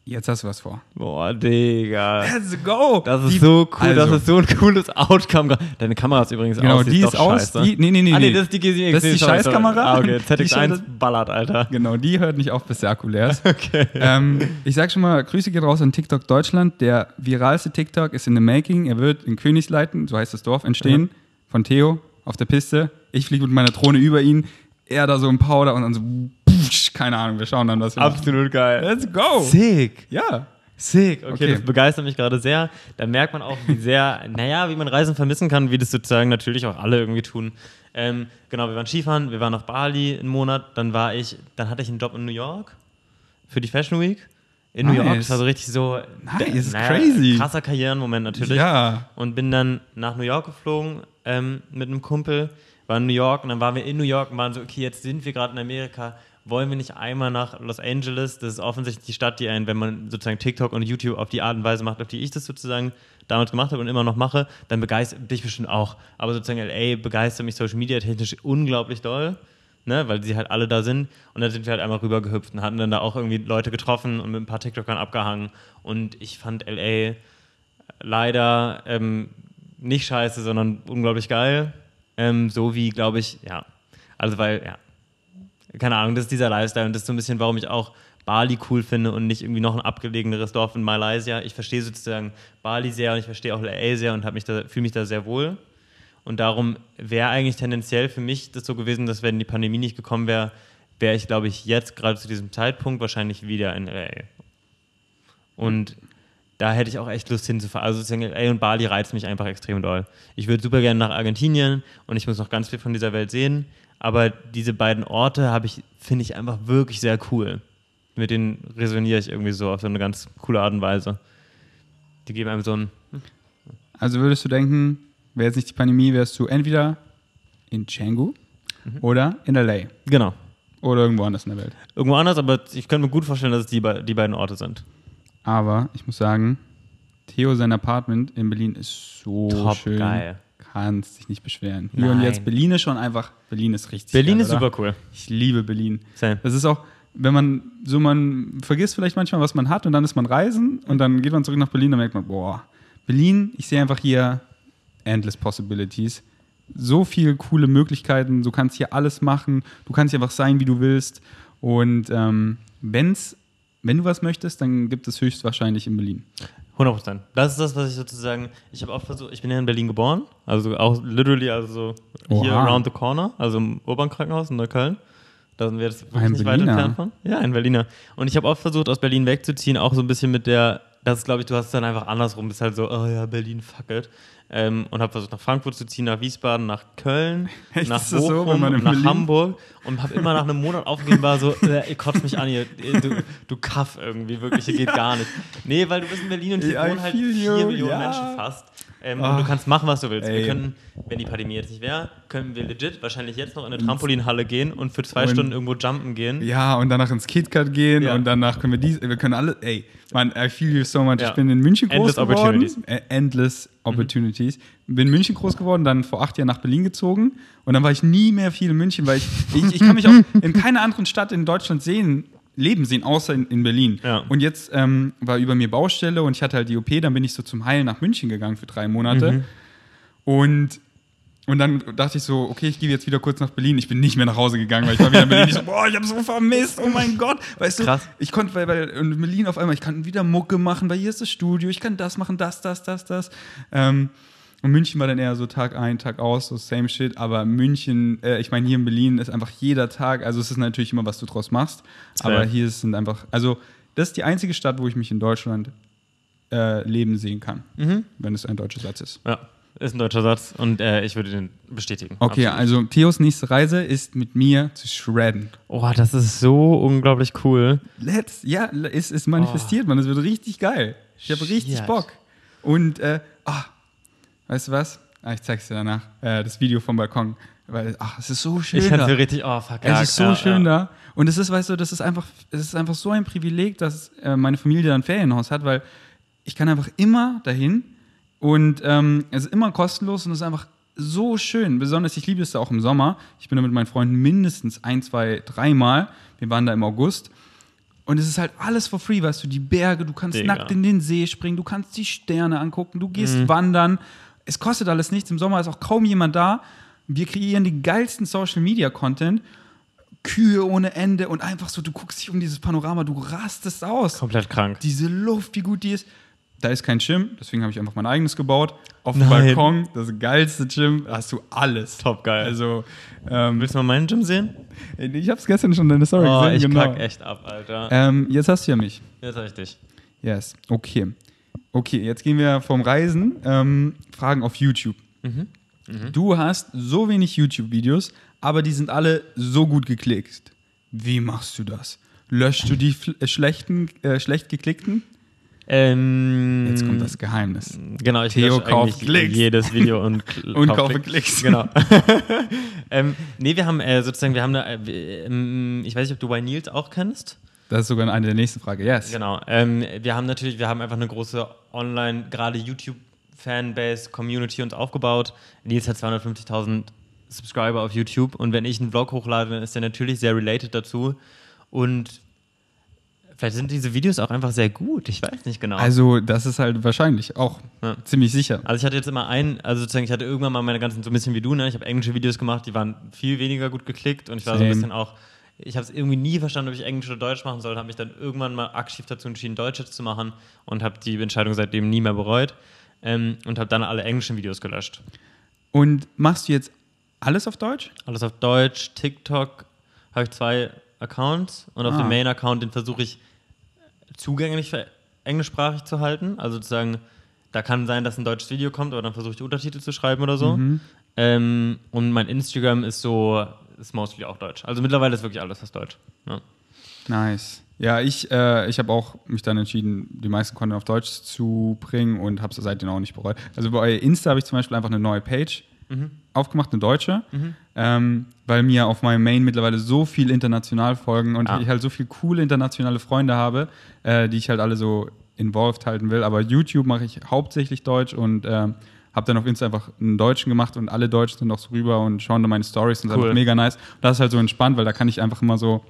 Jetzt hast du was vor. Boah, Digga. Let's go! Das ist Die- so cool, also, das ist so ein cooles Outcome. Deine Kamera ist übrigens Genau, aus. die ist aus. scheiße. Die, nee, nee, nee. ah, nee, das ist die GSX. Das ist die. Scheißkamera. Ah, okay, Die ZX1 schaltet- ballert, Alter. Genau, die hört nicht auf, bis der Akku leer ist. Okay. ähm, ich sag schon mal, Grüße geht raus an TikTok Deutschland. Der viralste TikTok ist in the making. Er wird in Königsleiten, so heißt das Dorf, entstehen. Von Theo auf der Piste. Ich fliege mit meiner Drohne über ihn. Er da so im Powder und dann so, keine Ahnung, wir schauen dann, was wir machen. Absolut geil. Let's go! Sick. Ja. Sick, okay, Okay. das begeistert mich gerade sehr. Da merkt man auch, wie sehr, naja, wie man Reisen vermissen kann, wie das sozusagen natürlich auch alle irgendwie tun. Ähm, genau, wir waren Skifahren, wir waren auf Bali einen Monat, dann war ich, dann hatte ich einen Job in New York für die Fashion Week. In New Nice. York, das war so richtig so Nice, ist crazy. krasser Karrierenmoment natürlich. Ja. Und bin dann nach New York geflogen ähm, mit einem Kumpel, war in New York und dann waren wir in New York und waren so, okay, jetzt sind wir gerade in Amerika, wollen wir nicht einmal nach Los Angeles? Das ist offensichtlich die Stadt, die einen, wenn man sozusagen TikTok und YouTube auf die Art und Weise macht, auf die ich das sozusagen damals gemacht habe und immer noch mache, dann begeistert dich bestimmt auch. Aber sozusagen LA begeistert mich Social Media technisch unglaublich doll. Ne, weil sie halt alle da sind. Und dann sind wir halt einmal rübergehüpft und hatten dann da auch irgendwie Leute getroffen und mit ein paar TikTokern abgehangen. Und ich fand LA leider ähm, nicht scheiße, sondern unglaublich geil. Ähm, so wie, glaube ich, ja. Also, weil, ja, keine Ahnung, das ist dieser Lifestyle und das ist so ein bisschen, warum ich auch Bali cool finde und nicht irgendwie noch ein abgelegeneres Dorf in Malaysia. Ich verstehe sozusagen Bali sehr und ich verstehe auch LA sehr und fühle mich da sehr wohl. Und darum wäre eigentlich tendenziell für mich das so gewesen, dass wenn die Pandemie nicht gekommen wäre, wäre ich, glaube ich, jetzt gerade zu diesem Zeitpunkt wahrscheinlich wieder in LA. Und da hätte ich auch echt Lust hinzufahren. Also sozusagen LA und Bali reizt mich einfach extrem doll. Ich würde super gerne nach Argentinien und ich muss noch ganz viel von dieser Welt sehen. Aber diese beiden Orte habe ich, finde ich einfach wirklich sehr cool. Mit denen resoniere ich irgendwie so auf so eine ganz coole Art und Weise. Die geben einem so ein, Also würdest du denken, wäre jetzt nicht die Pandemie, wärst du entweder in Canggu Mhm. oder in LA genau, oder irgendwo anders in der Welt. irgendwo anders, aber ich könnte mir gut vorstellen, dass es die, die beiden Orte sind. Aber ich muss sagen, Theo, sein Apartment in Berlin ist so Top schön. geil. Kannst dich nicht beschweren. Hier und Nein. jetzt Berlin ist schon einfach, Berlin ist richtig Berlin geil, ist oder? super cool. Ich liebe Berlin. Same. Das ist auch, wenn man so, man vergisst vielleicht manchmal, was man hat und dann ist man reisen und dann geht man zurück nach Berlin und merkt man, boah, Berlin, ich sehe einfach hier endless possibilities. So viele coole Möglichkeiten, du kannst hier alles machen, du kannst hier einfach sein, wie du willst. Und ähm, wenn's, wenn du was möchtest, dann gibt es höchstwahrscheinlich in Berlin. 100 Prozent. Das ist das, was ich sozusagen, ich habe auch versucht, ich bin ja in Berlin geboren, also auch literally, also so hier Oha. around the corner, also im Urban-Krankenhaus in Neukölln. Da sind wir jetzt wirklich Ein nicht weit Berliner. entfernt von. Ja, ein Berliner. Und ich habe auch versucht, aus Berlin wegzuziehen, auch so ein bisschen mit der, das ist, glaube ich, du hast es dann einfach andersrum, bist halt so, oh ja, Berlin, fuck it. Ähm, und habe versucht, nach Frankfurt zu ziehen, nach Wiesbaden, nach Köln, Echt? nach so, Bochum, in nach Berlin- Hamburg und habe immer nach einem Monat aufgegeben, war so, äh, ihr kotzt mich an, ihr, du, du Kaff irgendwie, wirklich, hier geht gar nicht. Nee, weil du bist in Berlin und hier Ja, wohnen halt vier Millionen ja. Menschen fast. Ähm, und du kannst machen, was du willst. Ey. Wir können, wenn die Pandemie jetzt nicht wäre, können wir legit wahrscheinlich jetzt noch in eine Trampolinhalle gehen und für zwei Und- Stunden irgendwo jumpen gehen. Ja, und danach ins KitKat gehen Ja. und danach können wir dies, wir können alle, ey, man, I feel you so much. Ja. Ich bin in München groß Endless geworden. opportunities. Äh, Endless Opportunities. Bin in München groß geworden, dann vor acht Jahren nach Berlin gezogen und dann war ich nie mehr viel in München, weil ich, ich, ich kann mich auch in keiner anderen Stadt in Deutschland sehen, leben sehen, außer in, in Berlin. Ja. Und jetzt ähm, war über mir Baustelle und ich hatte halt die OP, dann bin ich so zum Heilen nach München gegangen für drei Monate. Mhm. Und, und dann dachte ich so, okay, ich gehe jetzt wieder kurz nach Berlin. Ich bin nicht mehr nach Hause gegangen, weil ich war wieder in Berlin. Ich so, boah, ich habe so vermisst, oh mein Gott. Weißt du, Krass. ich konnte, weil, weil in Berlin auf einmal, ich kann wieder Mucke machen, weil hier ist das Studio, ich kann das machen, das, das, das, das. Ähm, und München war dann eher so Tag ein, Tag aus, so same shit. Aber München, äh, ich meine, hier in Berlin ist einfach jeder Tag, also es ist natürlich immer, was du draus machst. Aber Fair. hier sind einfach, also das ist die einzige Stadt, wo ich mich in Deutschland äh, leben sehen kann, Mhm. wenn es ein deutscher Satz ist. Ja, ist ein deutscher Satz und äh, ich würde den bestätigen. Okay, Absolut. also Theos nächste Reise ist mit mir zu shredden. Oh, das ist so unglaublich cool. Let's, ja, es ist manifestiert, man. Es wird richtig geil. Ich habe richtig. Bock. Und, äh, ah, weißt du was? Ah, ich zeig's dir danach. Äh, das Video vom Balkon. Weil, ach, es ist so schön. Ich fand's so richtig, oh, fuck, Es ist so ja, schön ja. da. Und es ist, weißt du, das ist einfach, es ist einfach so ein Privileg, dass äh, meine Familie da ein Ferienhaus hat, weil ich kann einfach immer dahin und ähm, es ist immer kostenlos und es ist einfach so schön. Besonders, ich liebe es da auch im Sommer. Ich bin da mit meinen Freunden mindestens ein, zwei, dreimal. Wir waren da im August. Und es ist halt alles for free, weißt du, die Berge, du kannst Digga. nackt in den See springen, du kannst die Sterne angucken, du gehst Mhm. wandern. Es kostet alles nichts. Im Sommer ist auch kaum jemand da. Wir kreieren den geilsten Social Media Content. Kühe ohne Ende und einfach so, du guckst dich um dieses Panorama, du rastest aus. Komplett krank. Diese Luft, wie gut die ist. Da ist kein Gym, deswegen habe ich einfach mein eigenes gebaut. Auf dem Nein. Balkon, das geilste Gym, da hast du alles. Top geil. Also, ähm, Willst du mal meinen Gym sehen? ich habe es gestern schon in deiner Story Oh, gesehen. ich genau. kack echt ab, Alter. Ähm, jetzt hast du ja mich. Jetzt hab ich dich. Yes, okay. Okay, jetzt gehen wir vom Reisen. Ähm, Fragen auf YouTube. Mhm. Du hast so wenig YouTube-Videos, aber die sind alle so gut geklickt. Wie machst du das? Löschst du die äh, schlechten, äh, schlecht geklickten? Ähm, Jetzt kommt das Geheimnis. Genau, ich Theo kauft Klicks. jedes Video und, Und kauf kaufe Klicks. Genau. ähm, nee, wir haben äh, sozusagen, wir haben da, äh, ähm, ich weiß nicht, ob du Y Nils auch kennst. Das ist sogar eine der nächsten Fragen. Yes. Genau. Ähm, wir haben natürlich, wir haben einfach eine große Online, gerade YouTube-Fanbase, Community uns aufgebaut. Nils hat 250.000 Subscriber auf YouTube und wenn ich einen Vlog hochlade, ist der natürlich sehr related dazu. Und vielleicht sind diese Videos auch einfach sehr gut. Ich weiß nicht genau. Also, das ist halt wahrscheinlich auch Ja. ziemlich sicher. Also ich hatte jetzt immer einen, also sozusagen, ich hatte irgendwann mal meine ganzen, so ein bisschen wie du, ne? Ich habe englische Videos gemacht, die waren viel weniger gut geklickt und ich war so ein Same. bisschen auch, ich habe es irgendwie nie verstanden, ob ich Englisch oder Deutsch machen soll, habe mich dann irgendwann mal aktiv dazu entschieden, Deutsch jetzt zu machen und habe die Entscheidung seitdem nie mehr bereut ähm, und habe dann alle englischen Videos gelöscht. Und machst du jetzt alles auf Deutsch? Alles auf Deutsch, TikTok habe ich zwei Accounts und auf Ah. dem Main-Account, den versuche ich zugänglich für englischsprachig zu halten. Also sozusagen, da kann sein, dass ein deutsches Video kommt, aber dann versuche ich Untertitel zu schreiben oder so. Ähm, und mein Instagram ist so, ist mostly auch Deutsch. Also mittlerweile ist wirklich alles fast Deutsch. Ja. Nice. Ja, ich, äh, ich habe auch mich dann entschieden, die meisten Content auf Deutsch zu bringen und habe es seitdem auch nicht bereut. Also bei Insta habe ich zum Beispiel einfach eine neue Page aufgemacht, eine deutsche, ähm, weil mir auf meinem Main mittlerweile so viel international folgen und Ah. ich halt so viele coole internationale Freunde habe, äh, die ich halt alle so involved halten will. Aber YouTube mache ich hauptsächlich Deutsch und ähm, habe dann auf Insta einfach einen Deutschen gemacht und alle Deutschen sind auch so rüber und schauen da meine Stories und das ist Cool. einfach mega nice. Und das ist halt so entspannt, weil da kann ich einfach immer so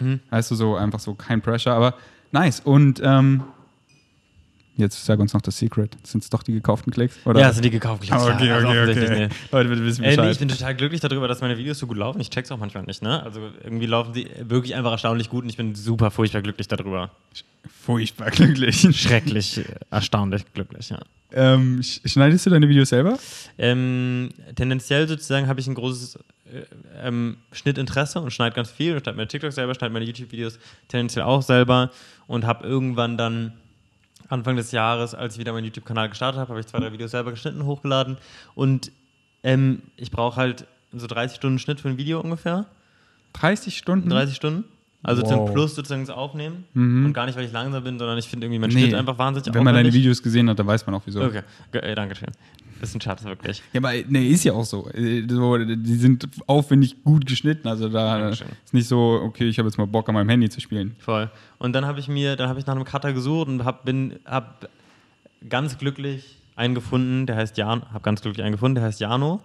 Mhm. Weißt du, so einfach so kein Pressure, aber nice. Und ähm, jetzt sag uns noch das Secret. Sind es doch die gekauften Klicks? Oder? Ja, sind die gekauft. Ah, okay, ja, also okay, offensichtlich, okay. nee. Leute, bitte wissen Äh, Bescheid. nee, ich bin total glücklich darüber, dass meine Videos so gut laufen. Ich check's auch manchmal nicht, ne? Also irgendwie laufen sie wirklich einfach erstaunlich gut und ich bin super furchtbar glücklich darüber. Furchtbar glücklich. Schrecklich, erstaunlich glücklich, ja. ähm, sch- schneidest du deine Videos selber? Ähm, tendenziell sozusagen habe ich ein großes äh, ähm, Schnittinteresse und schneide ganz viel. Ich schneide meine TikTok selber, schneide meine YouTube-Videos tendenziell auch selber und habe irgendwann dann Anfang des Jahres, als ich wieder meinen YouTube-Kanal gestartet habe, habe ich zwei, drei Videos selber geschnitten, hochgeladen und ähm, ich brauche halt so 30 Stunden Schnitt für ein Video ungefähr. 30 Stunden? 30 Stunden. Also Wow. zum Plus sozusagen das Aufnehmen. Mhm. Und gar nicht, weil ich langsam bin, sondern ich finde irgendwie mein Nee, Schnitt einfach wahnsinnig Wenn man deine. Videos gesehen hat, dann weiß man auch wieso. Okay, Ge- äh, danke schön. Ist ein Schatz, wirklich. Ja, aber nee, ist ja auch so. Äh, so. Die sind aufwendig gut geschnitten. Also da Dankeschön. ist nicht so, okay, ich habe jetzt mal Bock an meinem Handy zu spielen. Voll. Und dann habe ich mir, dann habe ich nach einem Cutter gesucht und hab, bin, hab ganz glücklich einen gefunden, der heißt Jan, habe ganz glücklich einen gefunden, der heißt Jano.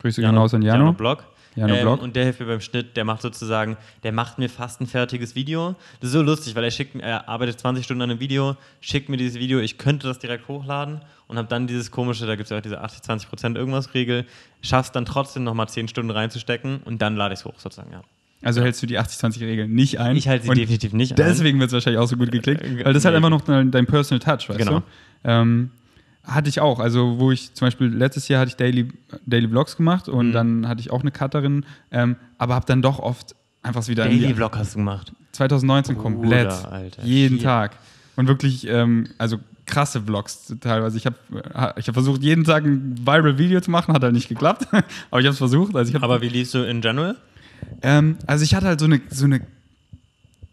Grüße gehen raus an Jano. Blog. Jano Ähm, und der hilft mir beim Schnitt, der macht sozusagen, der macht mir fast ein fertiges Video. Das ist so lustig, weil er schickt er arbeitet 20 Stunden an einem Video, schickt mir dieses Video, ich könnte das direkt hochladen und habe dann dieses komische, da gibt es ja auch diese 80-20% irgendwas Regel, schaff's dann trotzdem nochmal 10 Stunden reinzustecken und dann lade ich es hoch sozusagen, ja. Also hältst du die 80-20-Regel nicht ein. Ich halte sie definitiv nicht ein. Deswegen wird es wahrscheinlich auch so gut geklickt. Weil das ist halt Nee. einfach noch dein, dein Personal Touch, weißt Genau. du? Ähm, hatte ich auch. Also, wo ich zum Beispiel letztes Jahr hatte ich Daily, Daily Vlogs gemacht und Mhm. dann hatte ich auch eine Cutterin, ähm, aber habe dann doch oft einfach wieder in Daily Vlog hast du gemacht. 2019 Bruder, komplett. Alter. jeden Shit. Tag. Und wirklich, ähm, also krasse Vlogs teilweise. Ich habe ich hab versucht, jeden Tag ein Viral-Video zu machen, hat halt nicht geklappt. aber ich habe es versucht. Also ich hab, Aber wie liest du in general? ähm, also ich hatte halt so eine, so eine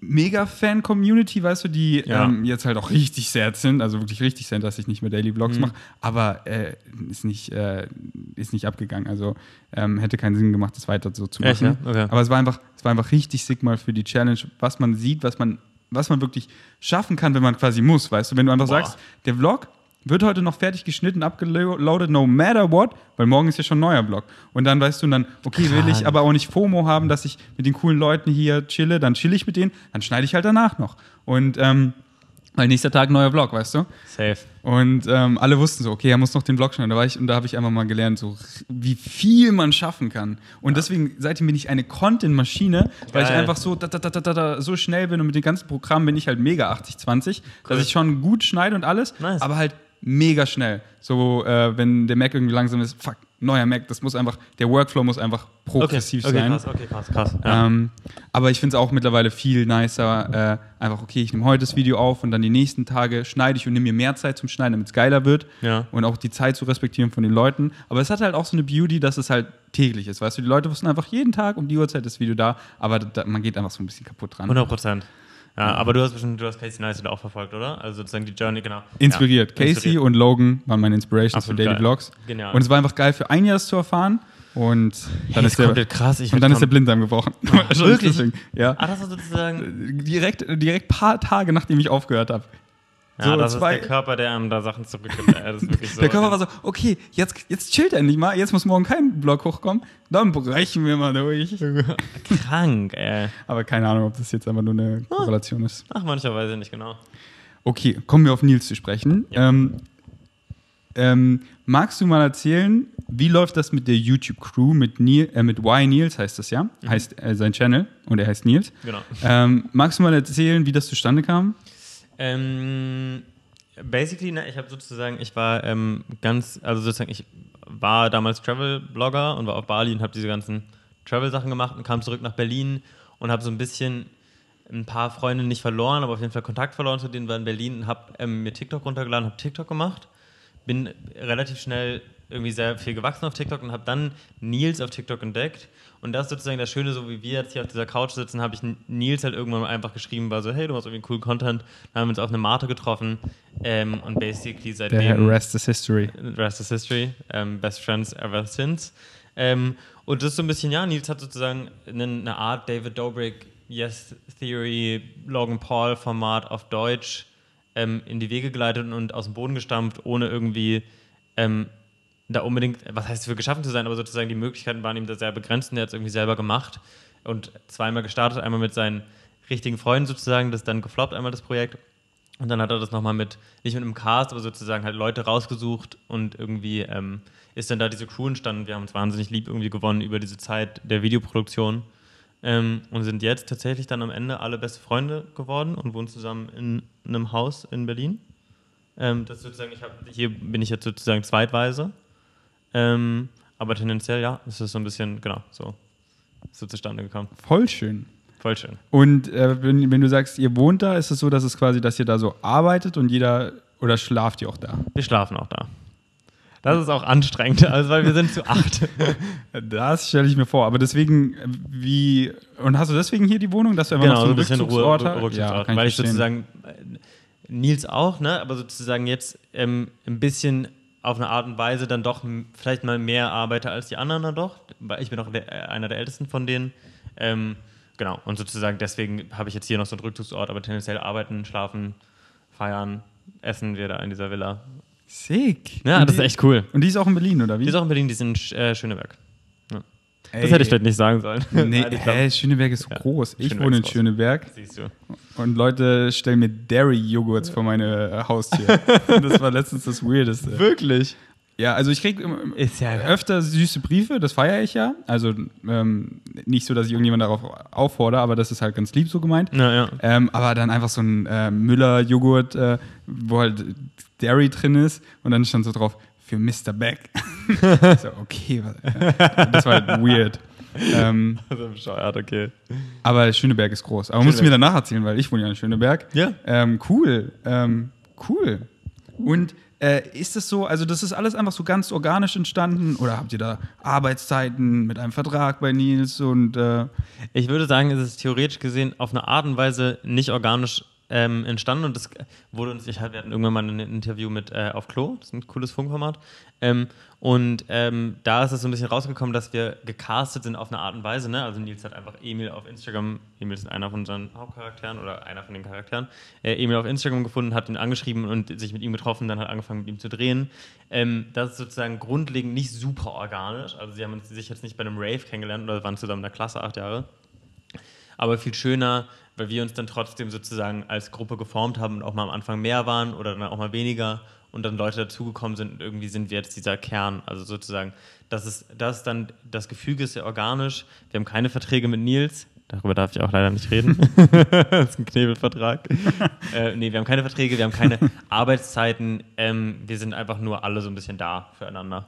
Mega-Fan-Community, weißt du, die Ja. ähm, jetzt halt auch richtig sad sind, also wirklich richtig sad, dass ich nicht mehr Daily Vlogs Mhm. mache, aber äh, ist, nicht, äh, ist nicht abgegangen. Also ähm, hätte keinen Sinn gemacht, das weiter so zu machen. Echt, ja? Okay. Aber es war einfach, es war einfach richtig sick mal für die Challenge, was man sieht, was man, was man wirklich schaffen kann, wenn man quasi muss, weißt du, wenn du einfach Boah. sagst, der Vlog wird heute noch fertig geschnitten, abgeloadet, no matter what, weil morgen ist ja schon ein neuer Vlog. Und dann weißt du dann, okay, will ich aber auch nicht FOMO haben, dass ich mit den coolen Leuten hier chille, dann chill ich mit denen, dann schneide ich halt danach noch. Und ähm, weil nächster Tag neuer Vlog, weißt du? Safe. Und ähm, alle wussten so, okay, er muss noch den Vlog schneiden. Da war ich, und da habe ich einfach mal gelernt, so wie viel man schaffen kann. Und deswegen seitdem bin ich eine Content-Maschine, weil ich einfach so, da, da, da, da, da, da, so schnell bin und mit den ganzen Programmen bin ich halt mega 80-20, Cool. dass ich schon gut schneide und alles, Nice. aber halt mega schnell. So, äh, wenn der Mac irgendwie langsam ist, fuck, neuer Mac, das muss einfach, der Workflow muss einfach Okay, progressiv okay sein. krass, okay, krass, krass. Ja. Ähm, aber ich finde es auch mittlerweile viel nicer, äh, einfach, okay, ich nehme heute das Video auf und dann die nächsten Tage schneide ich und nehme mir mehr Zeit zum Schneiden, damit es geiler wird. Ja. Und auch die Zeit zu respektieren von den Leuten. Aber es hat halt auch so eine Beauty, dass es halt täglich ist. Weißt du, die Leute wussten einfach jeden Tag um die Uhrzeit das Video da, aber da, man geht einfach so ein bisschen kaputt dran. 100 Prozent. Ja, aber du hast bestimmt, du hast Casey Neistat auch verfolgt, oder? Also sozusagen die Journey, genau. Inspiriert. Ja, Casey inspiriert. und Logan waren meine Inspirations Absolut für Daily geil. Vlogs. Genial. Und es war einfach geil für ein Jahr das zu erfahren. Und dann Hey, ist der, krass. Und dann ist der Blinddarm gebrochen. Schon wirklich? Ja. Ah, das war sozusagen. direkt, direkt paar Tage, nachdem ich aufgehört habe. Ja, So das zwei- ist der Körper, der einem da Sachen zurückgibt. Wirklich so. Der Körper war so, okay, jetzt, jetzt chillt er nicht mal, jetzt muss morgen kein Blog hochkommen, dann brechen wir mal durch. krank, ey. Aber keine Ahnung, ob das jetzt einfach nur eine Ah. Korrelation ist. Ach, mancherweise nicht genau. Okay, kommen wir auf Nils zu sprechen. Ähm, ähm, magst du mal erzählen, wie läuft das mit der YouTube-Crew, mit, Neil, äh, mit Y Nils heißt das ja, heißt äh, sein Channel und er heißt Nils. Genau. Ähm, magst du mal erzählen, wie das zustande kam? Ähm, basically, ne, ich habe sozusagen, ich war ähm, ganz, also sozusagen, ich war damals Travel-Blogger und war auf Bali und habe diese ganzen Travel-Sachen gemacht und kam zurück nach Berlin und habe so ein bisschen ein paar Freunde nicht verloren, aber auf jeden Fall Kontakt verloren zu denen war in Berlin und habe ähm, mir TikTok runtergeladen, habe TikTok gemacht, bin relativ schnell irgendwie sehr viel gewachsen auf TikTok und habe dann Nils auf TikTok entdeckt. Und das ist sozusagen das Schöne, so wie wir jetzt hier auf dieser Couch sitzen, habe ich Nils halt irgendwann einfach geschrieben, war so, hey, du machst irgendwie coolen Content. Dann haben wir uns auf eine Mate getroffen ähm, und basically Der seitdem... Rest is History. Rest is history. Ähm, best friends ever since. Ähm, und das ist so ein bisschen, ja, Nils hat sozusagen eine, eine Art David Dobrik, Yes Theory, Logan Paul Format auf Deutsch ähm, in die Wege geleitet und aus dem Boden gestampft, ohne irgendwie ähm, da unbedingt, was heißt für geschaffen zu sein, aber sozusagen die Möglichkeiten waren ihm da sehr begrenzt und er hat es irgendwie selber gemacht und zweimal gestartet, einmal mit seinen richtigen Freunden sozusagen, das dann gefloppt, einmal das Projekt und dann hat er das nochmal mit, nicht mit einem Cast, aber sozusagen halt Leute rausgesucht und irgendwie ähm, ist dann da diese Crew entstanden. Wir haben uns wahnsinnig lieb irgendwie gewonnen über diese Zeit der Videoproduktion ähm, und sind jetzt tatsächlich dann am Ende alle beste Freunde geworden und wohnen zusammen in einem Haus in Berlin. Ähm, das sozusagen, ich hab, hier bin ich jetzt sozusagen zweitweise. Ähm, aber tendenziell, ja, ist das so ein bisschen, genau, so, ist so zustande gekommen. Voll schön. Voll schön. Und äh, wenn, wenn du sagst, ihr wohnt da, ist es so, dass es quasi, dass ihr da so arbeitet und jeder, oder schlaft ihr auch da? Wir schlafen auch da. Das ist auch anstrengend, also weil wir sind zu acht. Das stelle ich mir vor. Aber deswegen, wie, und hast du deswegen hier die Wohnung, dass du einfach genau, noch so ein bisschen Ruhe, Rückzugsort hast? Rückzugsort. kann weil ich verstehen. sozusagen, äh, Nils auch, ne, aber sozusagen jetzt ähm, ein bisschen auf eine Art und Weise dann doch vielleicht mal mehr arbeite als die anderen dann doch, weil ich bin auch der, äh, einer der ältesten von denen. Ähm, genau, und sozusagen deswegen habe ich jetzt hier noch so einen Rückzugsort, aber tendenziell arbeiten, schlafen, feiern, essen wir da in dieser Villa. Sick. Ja, Und das die- ist echt cool. Und die ist auch in Berlin, oder wie? Die ist auch in Berlin, die sind in äh, Schöneberg. Ey. Das hätte ich vielleicht nicht sagen sollen. Nee, Nein, glaub- hä, Schöneberg ist so Ja, groß. Ich Schöneberg wohne in. Schöneberg Siehst du. und Leute stellen mir Dairy-Joghurts vor meine äh, Haustür. das war letztens das Weirdeste. Wirklich? Ja, also ich kriege ja. öfter süße Briefe, das feiere ich ja. Also ähm, nicht so, dass ich irgendjemand darauf auffordere, aber das ist halt ganz lieb so gemeint. Ja, ja. Ähm, aber dann einfach so ein äh, Müller-Joghurt, äh, wo halt Dairy drin ist und dann stand so drauf, für Mr. Beck. so, okay, was- das war halt weird. Ähm, Also bescheuert, okay. aber Schöneberg ist groß. Aber musst du mir danach erzählen, weil ich wohne ja in Schöneberg. Ja. Ähm, cool. Ähm, cool. Und äh, ist das so, also das ist alles einfach so ganz organisch entstanden oder habt ihr da Arbeitszeiten mit einem Vertrag bei Nils und äh, Ich würde sagen, es ist theoretisch gesehen auf eine Art und Weise nicht organisch ähm, entstanden und das wurde uns, ich hatte, wir hatten irgendwann mal ein Interview mit äh, auf Klo, das ist ein cooles Funkformat. Ähm, und ähm, da ist es so ein bisschen rausgekommen, dass wir gecastet sind auf eine Art und Weise. Ne? Also Nils hat einfach Emil auf Instagram, Emil ist einer von unseren Hauptcharakteren oder einer von den Charakteren, äh, Emil auf Instagram gefunden, hat ihn angeschrieben und sich mit ihm getroffen, dann hat angefangen mit ihm zu drehen. Ähm, das ist sozusagen grundlegend nicht super organisch. Also sie haben sich jetzt nicht bei einem Rave kennengelernt oder waren zusammen in der Klasse acht Jahre aber viel schöner, weil wir uns dann trotzdem sozusagen als Gruppe geformt haben und auch mal am Anfang mehr waren oder dann auch mal weniger und dann Leute dazugekommen sind und irgendwie sind wir jetzt dieser Kern. Also sozusagen, das ist, das ist dann, das Gefüge ist sehr organisch. Wir haben keine Verträge mit Nils. Darüber darf ich auch leider nicht reden. das ist ein Knebelvertrag. äh, nee, wir haben keine Verträge, wir haben keine Arbeitszeiten. Ähm, wir sind einfach nur alle so ein bisschen da füreinander.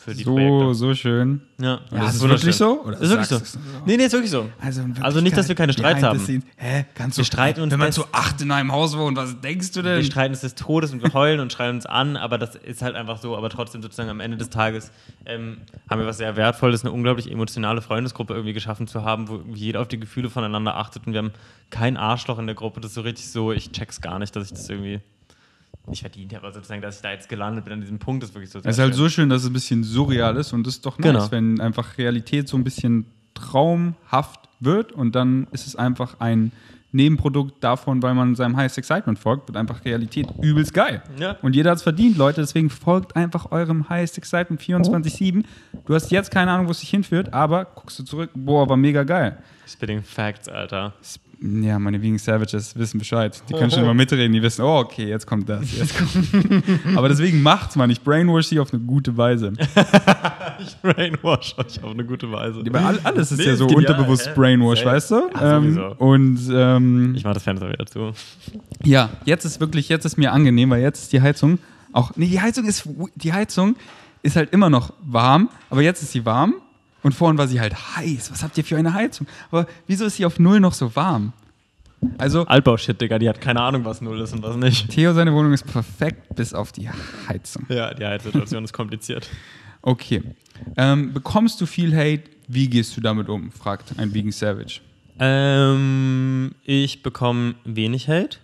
Für die so, Projekte. so schön. Ja, Ja, ist es wirklich so? Oder ist wirklich so. Nee, nee, ist wirklich so. Also, Also nicht, dass wir keine Streits haben. scenes- Hä? Du Wir streiten uns Wenn man zu acht in einem Haus wohnt, was denkst du Wir denn? streiten uns des Todes und wir heulen und schreien uns an, aber das ist halt einfach so. Aber trotzdem sozusagen am Ende des Tages ähm, haben wir was sehr Wertvolles, eine unglaublich emotionale Freundesgruppe irgendwie geschaffen zu haben, wo jeder auf die Gefühle voneinander achtet und wir haben kein Arschloch in der Gruppe. Das ist so richtig so, ich check's gar nicht, dass ich das irgendwie nicht verdient habe, aber sozusagen, dass ich da jetzt gelandet bin an diesem Punkt, ist wirklich so. Es ist halt so schön, dass es ein bisschen surreal ist und das ist doch nice, Genau. wenn einfach Realität so ein bisschen traumhaft wird und dann ist es einfach ein Nebenprodukt davon, weil man seinem Highest Excitement folgt, wird einfach Realität übelst geil. Ja. Und jeder hat es verdient, Leute, deswegen folgt einfach eurem Highest Excitement 24-7. Du hast jetzt keine Ahnung, wo es dich hinführt, aber guckst du zurück, boah, war mega geil. Spitting Facts, Alter. Ja, meine Vegan Savages wissen Bescheid. Die können schon immer mitreden, die wissen, oh, okay, jetzt kommt das. Jetzt kommt. Aber deswegen macht's, man. Ich brainwash sie auf eine gute Weise. Ich brainwash euch auf eine gute Weise. Weil all- alles ist Nee, ja so genial, unterbewusst hä? Brainwash, Safe. weißt du? Ja, ähm, und ähm, Ich mach das Fenster wieder zu. ja, jetzt ist wirklich, jetzt ist mir angenehm, weil jetzt ist die Heizung auch, nee, die Heizung ist, die Heizung ist halt immer noch warm, aber jetzt ist sie warm und vorhin war sie halt heiß. Was habt ihr für eine Heizung? Aber wieso ist sie auf Null noch so warm? Also, Altbau-Shit, Digga, die hat keine Ahnung, was Null ist und was nicht. Theo, seine Wohnung ist perfekt bis auf die Heizung. Ja, die Heizsituation ist kompliziert. Okay. Ähm, bekommst du viel Hate? Wie gehst du damit um? fragt ein Vegan Savage. Ähm, ich bekomme wenig Hate,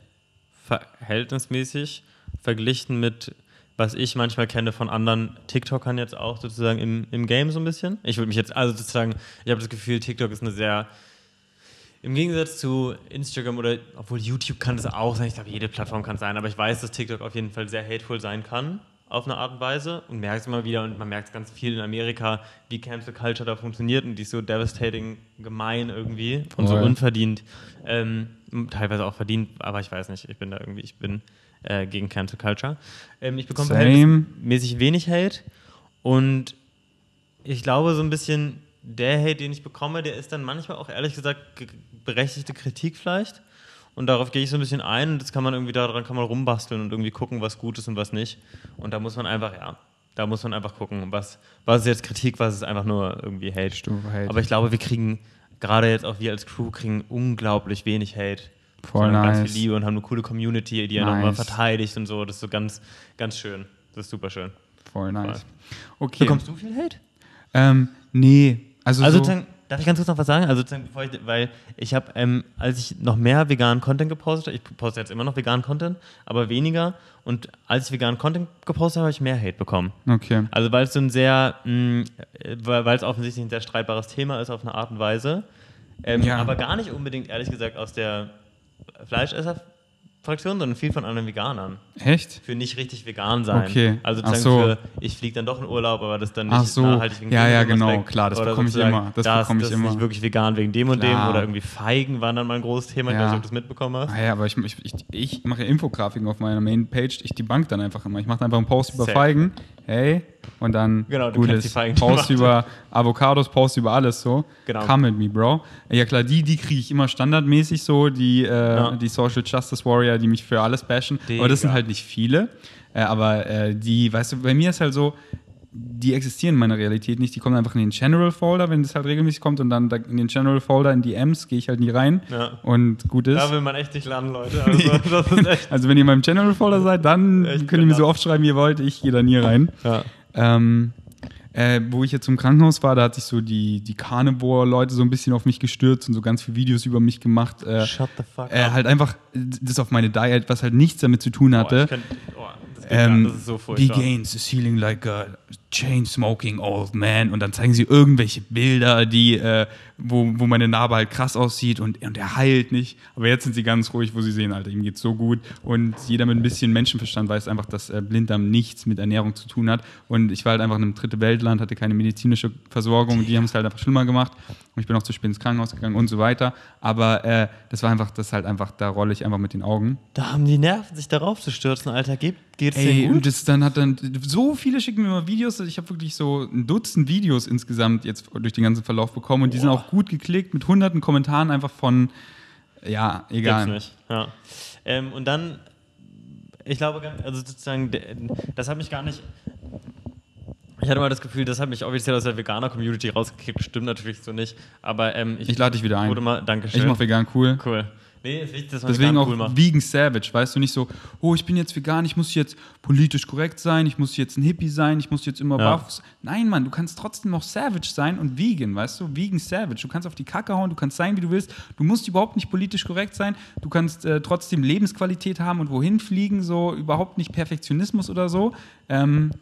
verhältnismäßig, verglichen mit, was ich manchmal kenne von anderen TikTokern jetzt auch sozusagen im, im Game so ein bisschen. Ich würde mich jetzt, also sozusagen, ich habe das Gefühl, TikTok ist eine sehr, im Gegensatz zu Instagram oder, obwohl YouTube kann es auch sein, ich glaube, jede Plattform kann es sein, aber ich weiß, dass TikTok auf jeden Fall sehr hateful sein kann, auf eine Art und Weise und merkt es immer wieder und man merkt es ganz viel in Amerika, wie Cancel Culture da funktioniert und die ist so devastating gemein irgendwie und so unverdient, ähm, teilweise auch verdient, aber ich weiß nicht, ich bin da irgendwie, ich bin äh, gegen Cancel Culture. Ähm, ich bekomme verhältnismäßig wenig Hate und ich glaube, so ein bisschen der Hate, den ich bekomme, der ist dann manchmal auch ehrlich gesagt ge- berechtigte Kritik vielleicht. Und darauf gehe ich so ein bisschen ein und das kann man irgendwie daran kann man rumbasteln und irgendwie gucken, was gut ist und was nicht. Und da muss man einfach, ja, da muss man einfach gucken, was, was ist jetzt Kritik, was ist einfach nur irgendwie Hate. Stufe Hate. Aber ich glaube, wir kriegen, gerade jetzt auch wir als Crew, kriegen unglaublich wenig Hate. Voll Sondern Ganz nice. viel Liebe und haben eine coole Community, die ja nochmal Nice. verteidigt und so. Das ist so ganz, ganz schön. Das ist super schön. Voll nice. Okay. Bekommst du viel Hate? Ähm, nee. Also, Also so, sozusagen, darf ich ganz kurz noch was sagen? Also sozusagen, bevor ich, weil ich habe, ähm, als ich noch mehr veganen Content gepostet habe, ich poste jetzt immer noch veganen Content, aber weniger. Und als ich veganen Content gepostet habe, habe ich mehr Hate bekommen. okay. Also weil es so ein sehr, mh, weil weil es offensichtlich ein sehr streitbares Thema ist auf eine Art und Weise. Ähm, Ja. Aber gar nicht unbedingt, ehrlich gesagt, aus der Fraktion, sondern viel von anderen Veganern. Echt? Für nicht richtig vegan sein. Okay. Also sozusagen so. für, ich fliege dann doch in Urlaub, aber das dann nicht Ach so. nachhaltig wegen Ja, ja, genau. Aspekt. Klar, das Oder bekomme ich immer. Das das, bekomme ich das immer. nicht wirklich vegan wegen dem und dem. Oder irgendwie Feigen waren dann mal ein großes Thema. Ich Ja. weiß nicht, ob du das mitbekommen hast. Ah ja, aber ich, ich, ich, ich mache ja Infografiken auf meiner Mainpage. Ich die Bank dann einfach immer. Ich mache einfach einen Post über Safe. Feigen. Hey. Und dann Genau, du gut kennst ist. die Feigen, Post über Avocados, Post über alles so. Genau. Come with me, Bro. Ja klar, die, die kriege ich immer standardmäßig so, die, äh, Ja. die Social Justice Warrior, die mich für alles bashen. Digga. Aber das sind halt nicht viele. Äh, aber äh, die, weißt du, bei mir ist halt so, die existieren in meiner Realität nicht. Die kommen einfach in den General Folder, wenn das halt regelmäßig kommt. Und dann da in den General Folder, in die Ms, gehe ich halt nie rein. Ja. Und gut ist. Da will man echt nicht landen, Leute. Also. Also wenn ihr in meinem General Folder seid, dann Echt könnt ihr mir so oft schreiben, wie ihr wollt. Ich gehe da nie rein. Ja. Ähm, äh, wo ich jetzt im Krankenhaus war, da hat sich so die, die Carnivore-Leute so ein bisschen auf mich gestürzt und so ganz viele Videos über mich gemacht. Äh, Shut the fuck äh, up. halt einfach das auf meine Diet, was halt nichts damit zu tun hatte. ich könnt, oh, das, Ähm, das ist so furchtbar. Vegans is feeling like a chain smoking old man und dann zeigen sie irgendwelche Bilder, die, äh, wo, wo meine Narbe halt krass aussieht und, und er heilt nicht. Aber jetzt sind sie ganz ruhig, wo sie sehen, Alter, ihm geht's so gut. Und jeder mit ein bisschen Menschenverstand weiß einfach, dass äh, Blinddarm nichts mit Ernährung zu tun hat. Und ich war halt einfach in einem dritte Weltland, hatte keine medizinische Versorgung, die haben es halt einfach schlimmer gemacht. Und ich bin auch zu spät ins Krankenhaus gegangen und so weiter. Aber äh, das war einfach, das halt einfach, da rolle ich einfach mit den Augen. Da haben die Nerven, sich darauf zu stürzen, Alter. Geht, geht's Ey, denen und gut? das dann hat dann so viele schicken mir immer Videos. Ich habe wirklich so ein Dutzend Videos insgesamt jetzt durch den ganzen Verlauf bekommen und die sind Boah. auch gut geklickt mit hunderten Kommentaren einfach von ja, egal. Gibt's nicht. Ja. Ähm, und dann, ich glaube, also sozusagen, das hat mich gar nicht. Ich hatte mal das Gefühl, das hat mich offiziell aus der Veganer-Community rausgekickt. Stimmt natürlich so nicht. Aber ähm, ich, Ich lade dich wieder ein. wurde mal, danke schön. Ich mache vegan cool. Cool. Nee, ist wichtig, dass man Deswegen auch cool macht. Vegan Savage, weißt du, nicht so, oh, ich bin jetzt vegan, ich muss jetzt politisch korrekt sein, ich muss jetzt ein Hippie sein, ich muss jetzt immer Ja. buff. Nein, Mann, du kannst trotzdem noch Savage sein und vegan, weißt du, Vegan Savage. Du kannst auf die Kacke hauen, du kannst sein, wie du willst. Du musst überhaupt nicht politisch korrekt sein, du kannst äh, trotzdem Lebensqualität haben und wohin fliegen, so überhaupt nicht Perfektionismus oder so. Ähm,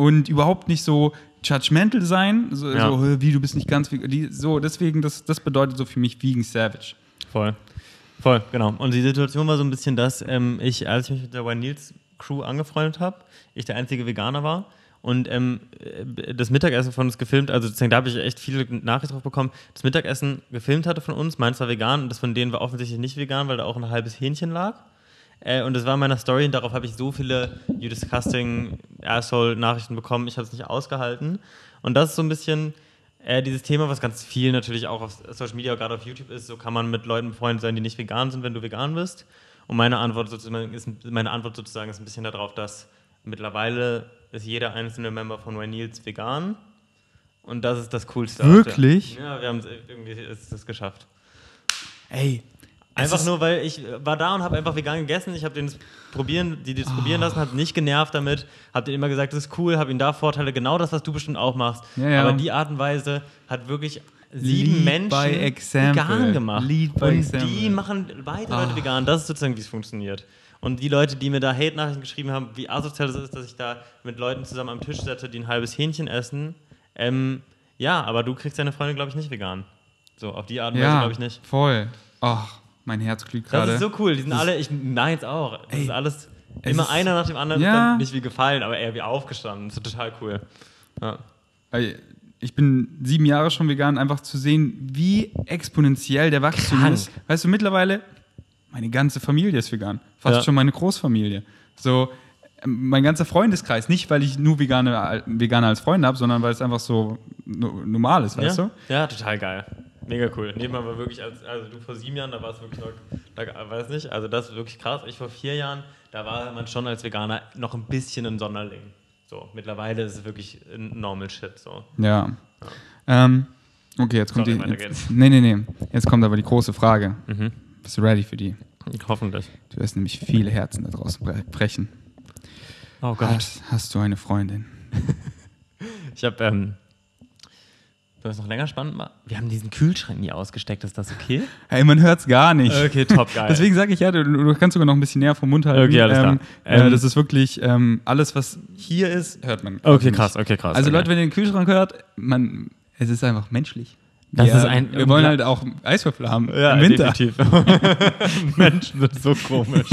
und überhaupt nicht so judgmental sein, so, Ja. so "Hä, wie du bist nicht ganz vegan. Die- So, deswegen, das, das bedeutet so für mich Vegan Savage. Voll. Voll, genau. Und die Situation war so ein bisschen, dass ähm, ich, als ich mich mit der Wine Nils Crew angefreundet habe, ich der einzige Veganer war und ähm, äh, das Mittagessen von uns gefilmt, also sozusagen, da habe ich echt viele Nachrichten drauf bekommen, das Mittagessen gefilmt hatte von uns, meins war vegan und das von denen war offensichtlich nicht vegan, weil da auch ein halbes Hähnchen lag. Äh, und das war in meiner Story und darauf habe ich so viele You Disgusting Asshole Nachrichten bekommen, ich habe es nicht ausgehalten. Und das ist so ein bisschen äh, dieses Thema, was ganz viel natürlich auch auf Social Media, gerade auf YouTube ist, so kann man mit Leuten befreundet sein, die nicht vegan sind, wenn du vegan bist. Und meine Antwort sozusagen ist, meine Antwort sozusagen ist ein bisschen darauf, dass mittlerweile ist jeder einzelne Member von Wine Nils vegan. Und das ist das Coolste. Wirklich? Ja, wir haben es irgendwie ist es geschafft. Ey, Einfach nur, weil ich war da und habe einfach vegan gegessen. Ich habe den das probieren, die das Ah. probieren lassen, habe nicht genervt damit, habe denen immer gesagt, das ist cool, habe ihnen da Vorteile, genau das, was du bestimmt auch machst. Ja, ja. Aber die Art und Weise hat wirklich sieben Lead Menschen vegan gemacht. Und example. die machen weitere Leute Ah. vegan. Das ist sozusagen, wie es funktioniert. Und die Leute, die mir da Hate-Nachrichten geschrieben haben, wie asozial das ist, dass ich da mit Leuten zusammen am Tisch setze, die ein halbes Hähnchen essen. Ähm, ja, aber du kriegst deine Freunde, glaube ich, nicht vegan. So, auf die Art und Weise, ja, glaube ich, nicht. voll. Ach, mein Herz glüht Das gerade. ist so cool. Die sind alle, ich meins auch. Das Ey, ist alles es immer ist- einer nach dem anderen. Ja. Nicht wie gefallen, aber eher wie aufgestanden. Das ist total cool. Ja. Ich bin sieben Jahre schon vegan, einfach zu sehen, wie exponentiell der Wachstum Krank. ist. Weißt du, mittlerweile, meine ganze Familie ist vegan. Fast Ja. schon meine Großfamilie. So, ähm, mein ganzer Freundeskreis, nicht weil ich nur Veganer, Veganer als Freunde habe, sondern weil es einfach so no- normal ist, weißt ja? du? ja, total geil. Mega cool. Neben war wirklich, als, also du vor sieben Jahren, da war es wirklich noch, da, weiß nicht, also das ist wirklich krass. Ich vor vier Jahren, da war man schon als Veganer noch ein bisschen ein Sonderling. So, mittlerweile ist es wirklich ein normal shit. So. Ja. Ähm, okay, jetzt kommt Sorry, die. Jetzt, nee, nee, nee. Jetzt kommt aber die große Frage. Mhm. Bist du ready für die? Hoffentlich. Du wirst nämlich viele Herzen da draußen bre- brechen. Oh Hast, hast du eine Freundin? Ich habe, ähm, was noch länger spannend war, wir haben diesen Kühlschrank nie ausgesteckt. Ist das okay? Hey, man hört's gar nicht. Okay, top, geil. Deswegen sage ich ja, du, du kannst sogar noch ein bisschen näher vom Mund halten. Okay, alles klar. Ähm, äh, Ähm, das ist wirklich ähm, alles, was hier ist, hört man. Okay, nicht. krass, okay, krass. Also okay. Leute, wenn ihr den Kühlschrank hört, man, es ist einfach menschlich. Das Ja, ist ein. wir wollen halt auch Eiswürfel haben Ja, im Winter. definitiv. Menschen sind so komisch.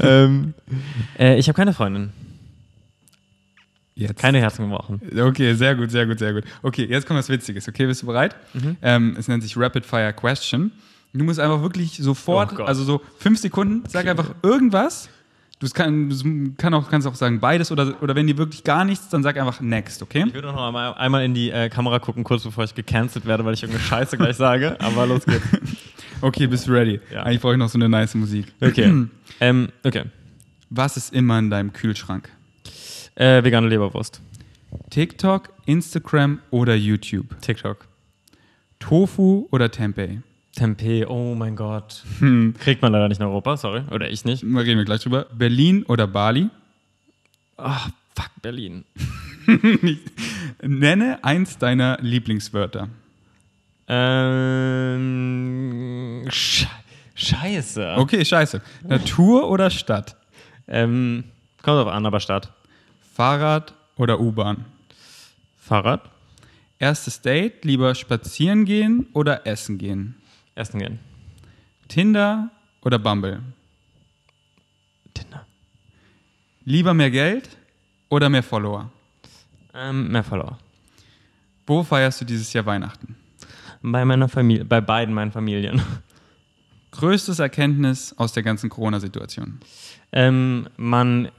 ähm, äh, ich habe keine Freundin. Jetzt. Keine Herzen gebrochen. Okay, sehr gut, sehr gut, sehr gut. Okay, jetzt kommt was Witziges. Okay, bist du bereit? Mhm. Ähm, es nennt sich Rapid Fire Question. Du musst einfach wirklich sofort, Oh also so fünf Sekunden, sag einfach irgendwas. Du kann, kann auch, kannst auch sagen beides oder, oder wenn dir wirklich gar nichts, dann sag einfach next, okay? Ich würde noch einmal, einmal in die äh, Kamera gucken, kurz bevor ich gecancelt werde, weil ich irgendeine Scheiße gleich sage. Aber los geht's. Okay, bist du ready? Ja. Eigentlich brauche ich noch so eine nice Musik. Okay. ähm, okay. Was ist immer in deinem Kühlschrank? Äh, vegane Leberwurst. TikTok, Instagram oder YouTube? TikTok. Tofu oder Tempeh? Tempeh, oh mein Gott. Hm, Kriegt man leider nicht in Europa, sorry. Oder ich nicht. da reden wir gleich drüber. Berlin oder Bali? Ach, fuck, Berlin. Nenne eins deiner Lieblingswörter. Ähm, Sche Scheiße. Okay, scheiße. Natur oder Stadt? Ähm, kommt auf an, aber Stadt. Fahrrad oder U-Bahn? Fahrrad. Erstes Date, lieber spazieren gehen oder essen gehen? Essen gehen. Tinder oder Bumble? Tinder. Lieber mehr Geld oder mehr Follower? Ähm, mehr Follower. Wo feierst du dieses Jahr Weihnachten? Bei meiner Familie, bei beiden meinen Familien. Größtes Erkenntnis aus der ganzen Corona-Situation? Ähm, man,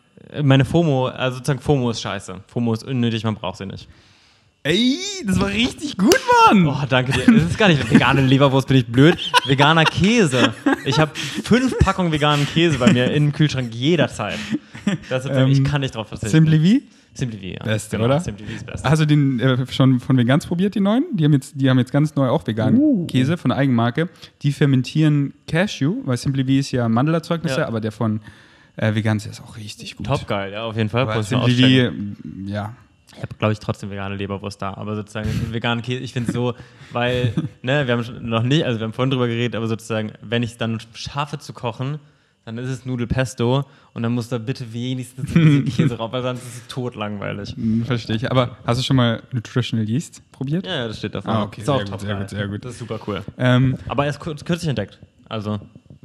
meine FOMO, also sozusagen FOMO ist scheiße. FOMO ist unnötig, man braucht sie nicht. Ey, das war richtig gut, Mann! Oh, danke dir. Das ist gar nicht vegane Leberwurst, bin ich blöd. Veganer Käse. Ich habe fünf Packungen veganen Käse bei mir im Kühlschrank jederzeit. Das ist, Ähm, ich kann nicht drauf verzichten. Simply V? Simply V, ja. Beste, Genau, oder? Simply V ist beste. Hast du den äh, schon von Vegans probiert, die neuen? Die haben jetzt, die haben jetzt ganz neu auch veganen Uh. Käse von der Eigenmarke. Die fermentieren Cashew, weil Simply V ist ja Mandelerzeugnisse, Ja. aber der von äh, Vegans ist auch richtig gut. Top geil, ja, auf jeden Fall. Aber. V, ja. Ich habe, glaube ich, trotzdem vegane Leberwurst da, aber sozusagen veganen Käse, ich finde es so, weil, ne, wir haben noch nicht, also wir haben vorhin drüber geredet, aber sozusagen, wenn ich es dann schaffe zu kochen, dann ist es Nudelpesto und dann muss da bitte wenigstens ein bisschen Käse drauf, weil sonst ist es totlangweilig. Hm, Verstehe ich. Aber hast du schon mal Nutritional Yeast probiert? Ja, ja, das steht da Ah, okay, ist auch sehr gut, top sehr geil. gut, sehr gut. Das ist super cool. Ähm, Aber erst kürzlich entdeckt. Also,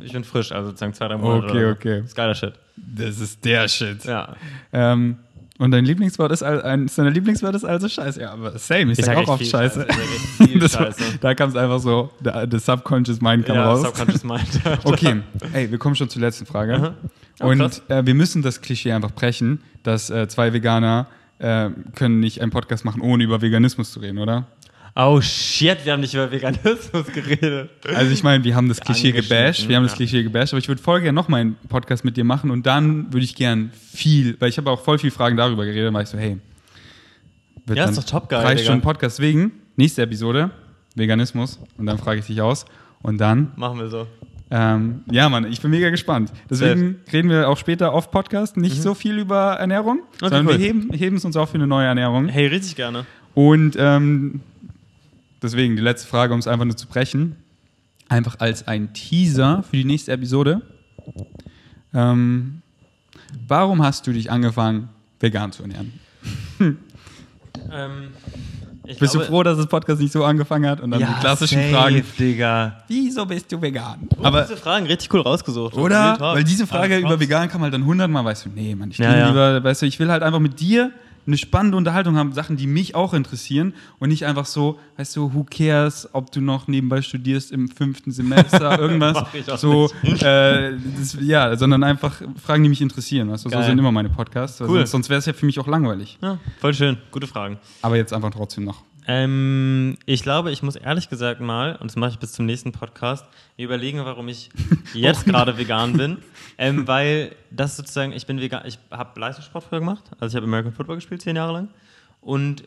ich bin frisch, also sozusagen zwei, drei Monate. Okay, okay. Das ist geiler Shit. das ist der Shit. Ja. Ähm, und dein Lieblingswort ist, eins deiner Lieblingswörter ist also Scheiße. Ja, aber same. Ich, Ich sag sag auch oft Scheiße. Scheiße. Das Scheiße. Da kam es einfach so, der Subconscious Mind kam ja, raus. Subconscious Mind. Okay, ey, wir kommen schon zur letzten Frage. Oh, Und äh, wir müssen das Klischee einfach brechen, dass äh, zwei Veganer äh, können nicht einen Podcast machen, ohne über Veganismus zu reden, oder? Oh shit, wir haben nicht über Veganismus geredet. Also ich meine, wir haben das Klischee gebasht, wir haben das. Klischee gebasht, aber ich würde voll gerne nochmal einen Podcast mit dir machen und dann würde ich gern viel, weil ich habe auch voll viel Fragen darüber geredet, dann war ich so, hey, wird Ja, ist doch top geil, Drei. Stunden Podcast wegen, nächste Episode, Veganismus und dann frage ich dich aus und dann Machen wir so. Ähm, ja, Mann, ich bin mega gespannt. Deswegen reden wir auch später auf Podcast nicht so viel über Ernährung, sondern Mhm. cool. wir heben, heben es uns auf für eine neue Ernährung. Hey, richtig gerne. Und ähm, deswegen die letzte Frage, um es einfach nur zu brechen. Einfach als ein Teaser für die nächste Episode. Ähm, warum hast du dich angefangen, vegan zu ernähren? Ähm, Bist glaube, du froh, dass das Podcast nicht so angefangen hat? Und dann die klassischen safe, Fragen. Digga. Wieso bist du vegan? Aber Aber diese Fragen richtig cool rausgesucht. Oder? Weil diese Frage über vegan kam halt dann hundertmal, weißt du, nee, Mann, ich Ja, ja. lieber, weißt du, ich will halt einfach mit dir eine spannende Unterhaltung haben, Sachen, die mich auch interessieren und nicht einfach so, weißt du, who cares, ob du noch nebenbei studierst im fünften Semester, irgendwas, so, äh, das, ja, sondern einfach Fragen, die mich interessieren, weißt du, so sind immer meine Podcasts, Cool. sonst, sonst wäre es ja für mich auch langweilig, Ja, voll schön. Gute Fragen. aber jetzt einfach trotzdem noch. Ähm, ich glaube, ich muss ehrlich gesagt mal, und das mache ich bis zum nächsten Podcast, mir überlegen, warum ich jetzt gerade vegan bin. Ähm, weil das sozusagen, ich bin vegan, ich habe Leistungssport früher gemacht, also ich habe American Football gespielt, zehn Jahre lang. Und,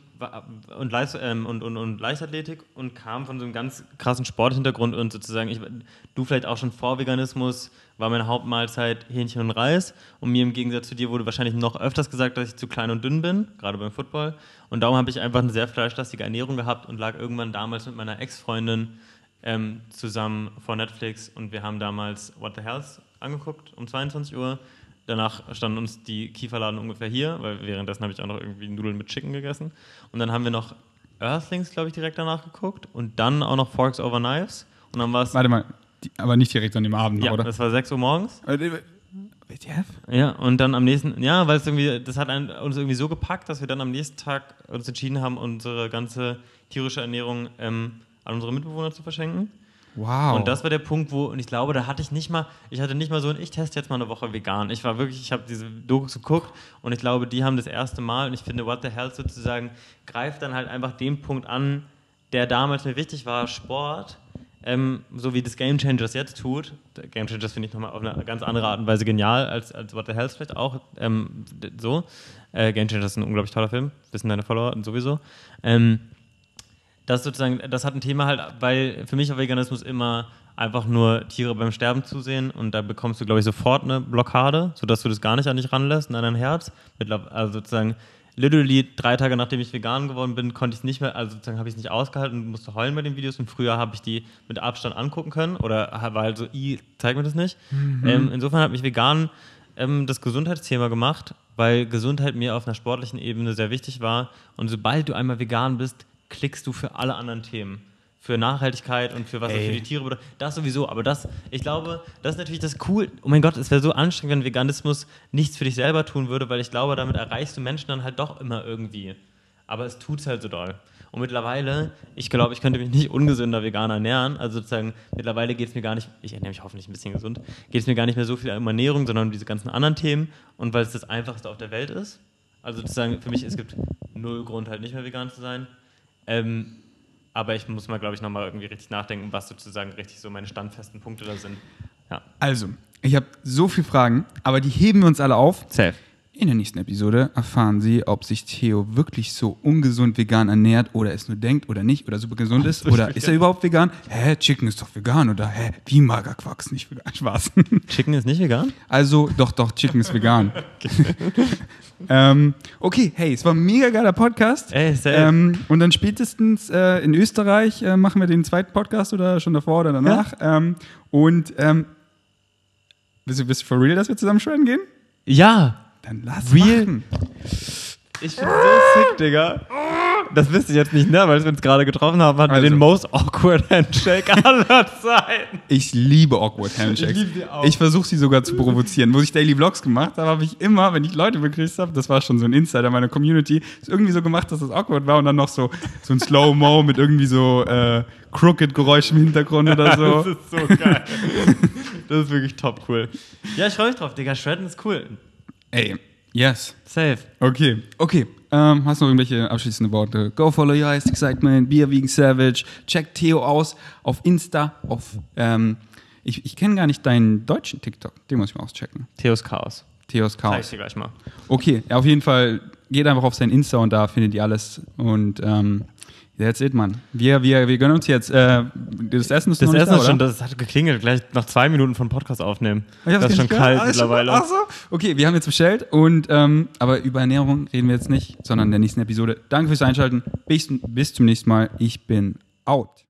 und, Leist, ähm, und, und, und Leichtathletik und kam von so einem ganz krassen Sporthintergrund und sozusagen, ich, du vielleicht auch schon vor Veganismus, war meine Hauptmahlzeit Hähnchen und Reis. Und mir im Gegensatz zu dir wurde wahrscheinlich noch öfters gesagt, dass ich zu klein und dünn bin, gerade beim Football. Und darum habe ich einfach eine sehr fleischlastige Ernährung gehabt und lag irgendwann damals mit meiner Ex-Freundin ähm, zusammen vor Netflix und wir haben damals What the Health angeguckt um 22 Uhr. Danach standen uns die Kieferladen ungefähr hier, weil währenddessen habe ich auch noch irgendwie Nudeln mit Chicken gegessen. Und dann haben wir noch Earthlings, glaube ich, direkt danach geguckt und dann auch noch Forks Over Knives. Und dann war es. Warte mal, aber nicht direkt an dem Abend, Ja, oder? das war 6 Uhr morgens. Äh, WTF? Ja, und dann am nächsten, ja, weil es irgendwie, das hat einen, uns irgendwie so gepackt, dass wir dann am nächsten Tag uns entschieden haben, unsere ganze tierische Ernährung ähm, an unsere Mitbewohner zu verschenken. Wow. Und das war der Punkt, wo, und ich glaube, da hatte ich nicht mal, ich hatte nicht mal so ein, ich teste jetzt mal eine Woche vegan. Ich war wirklich, ich habe diese Dokus geguckt und ich glaube, die haben das erste Mal, und ich finde, What the Hell sozusagen, greift dann halt einfach den Punkt an, der damals mir wichtig war, Sport, ähm, so wie das Game Changers jetzt tut. Game Changers finde ich nochmal auf eine ganz andere Art und Weise genial als, als What the Hell vielleicht auch ähm, so. Äh, Game Changers ist ein unglaublich toller Film, wissen deine Follower sowieso. Ähm, das sozusagen, das hat ein Thema halt, weil für mich war Veganismus immer einfach nur Tiere beim Sterben zusehen und da bekommst du, glaube ich, sofort eine Blockade, sodass du das gar nicht an dich ranlässt, an dein Herz. Also sozusagen, literally drei Tage nachdem ich vegan geworden bin, konnte ich es nicht mehr, also sozusagen habe ich es nicht ausgehalten und musste heulen bei den Videos und früher habe ich die mit Abstand angucken können oder war halt so, i, zeig mir das nicht. Ähm, insofern hat mich vegan ähm, das Gesundheitsthema gemacht, weil Gesundheit mir auf einer sportlichen Ebene sehr wichtig war und sobald du einmal vegan bist, klickst du für alle anderen Themen. Für Nachhaltigkeit und für was das für die Tiere bedeutet. Das sowieso, aber das, ich glaube, das ist natürlich das cool. Oh mein Gott, es wäre so anstrengend, wenn Veganismus nichts für dich selber tun würde, weil ich glaube, damit erreichst du Menschen dann halt doch immer irgendwie. Aber es tut's halt so doll. Und mittlerweile, ich glaube, ich könnte mich nicht ungesünder vegan ernähren. Also sozusagen, mittlerweile geht es mir gar nicht, ich ernähre mich hoffentlich ein bisschen gesund, geht es mir gar nicht mehr so viel um Ernährung, sondern um diese ganzen anderen Themen. Und weil es das Einfachste auf der Welt ist. Also sozusagen, für mich, es gibt null Grund, halt nicht mehr vegan zu sein. Ähm, aber ich muss mal, glaube ich, nochmal irgendwie richtig nachdenken, was sozusagen richtig so meine standfesten Punkte da sind. Ja. Also, ich habe so viele Fragen, aber die heben wir uns alle auf. Safe. In der nächsten Episode erfahren Sie, ob sich Theo wirklich so ungesund vegan ernährt oder es nur denkt oder nicht oder super gesund ist oder ist er überhaupt vegan? Hä, Chicken ist doch vegan oder hä, wie Magerquark ist nicht vegan? Spaß. Chicken ist nicht vegan? Also, doch, doch, Chicken ist vegan. ähm, okay, hey, es war ein mega geiler Podcast. Ey, ähm, und dann spätestens äh, in Österreich äh, machen wir den zweiten Podcast oder schon davor oder danach. Ähm, und ähm, bist du, bist du for real, dass wir zusammen schwimmen gehen? Ja. Dann lass Real? machen. Ich bin so sick, Digga. Das wisst ihr jetzt nicht, ne? Weil wir uns gerade getroffen haben, hatten wir Also. den most awkward Handshake aller Zeiten. Ich liebe Awkward Handshakes. Ich. Ich versuche sie sogar zu provozieren. Wo ich Daily Vlogs gemacht habe, habe ich immer, wenn ich Leute begrüßt habe, das war schon so ein Insider meiner Community, ist irgendwie so gemacht, dass das awkward war und dann noch so, so ein Slow-Mo mit irgendwie so äh, Crooked-Geräusch im Hintergrund oder so. Das ist so geil. Das ist wirklich top cool. Ja, ich freue mich drauf, Digga. Shredden ist cool. Ey, yes. Safe. Okay, okay. Ähm, hast du noch irgendwelche abschließende Worte? Go follow your highest excitement, be a vegan savage. Check Theo aus auf Insta, auf, ähm, ich, ich kenne gar nicht deinen deutschen TikTok. Den muss ich mal auschecken. Theos Chaos. Theos Zeig ich Chaos. dir gleich mal. Okay, ja, auf jeden Fall geht einfach auf sein Insta und da findet ihr alles. Und ähm, that's it, Mann. Wir, wir, wir gönnen uns jetzt. Äh, das Essen ist Das noch nicht Essen da, ist schon, das hat geklingelt. Gleich nach zwei Minuten von Podcast aufnehmen. Ich das ist schon kalt Ah, mittlerweile. Ach so. Okay, wir haben jetzt bestellt und ähm, aber über Ernährung reden wir jetzt nicht, sondern in der nächsten Episode. Danke fürs Einschalten. Bis, bis zum nächsten Mal. Ich bin out.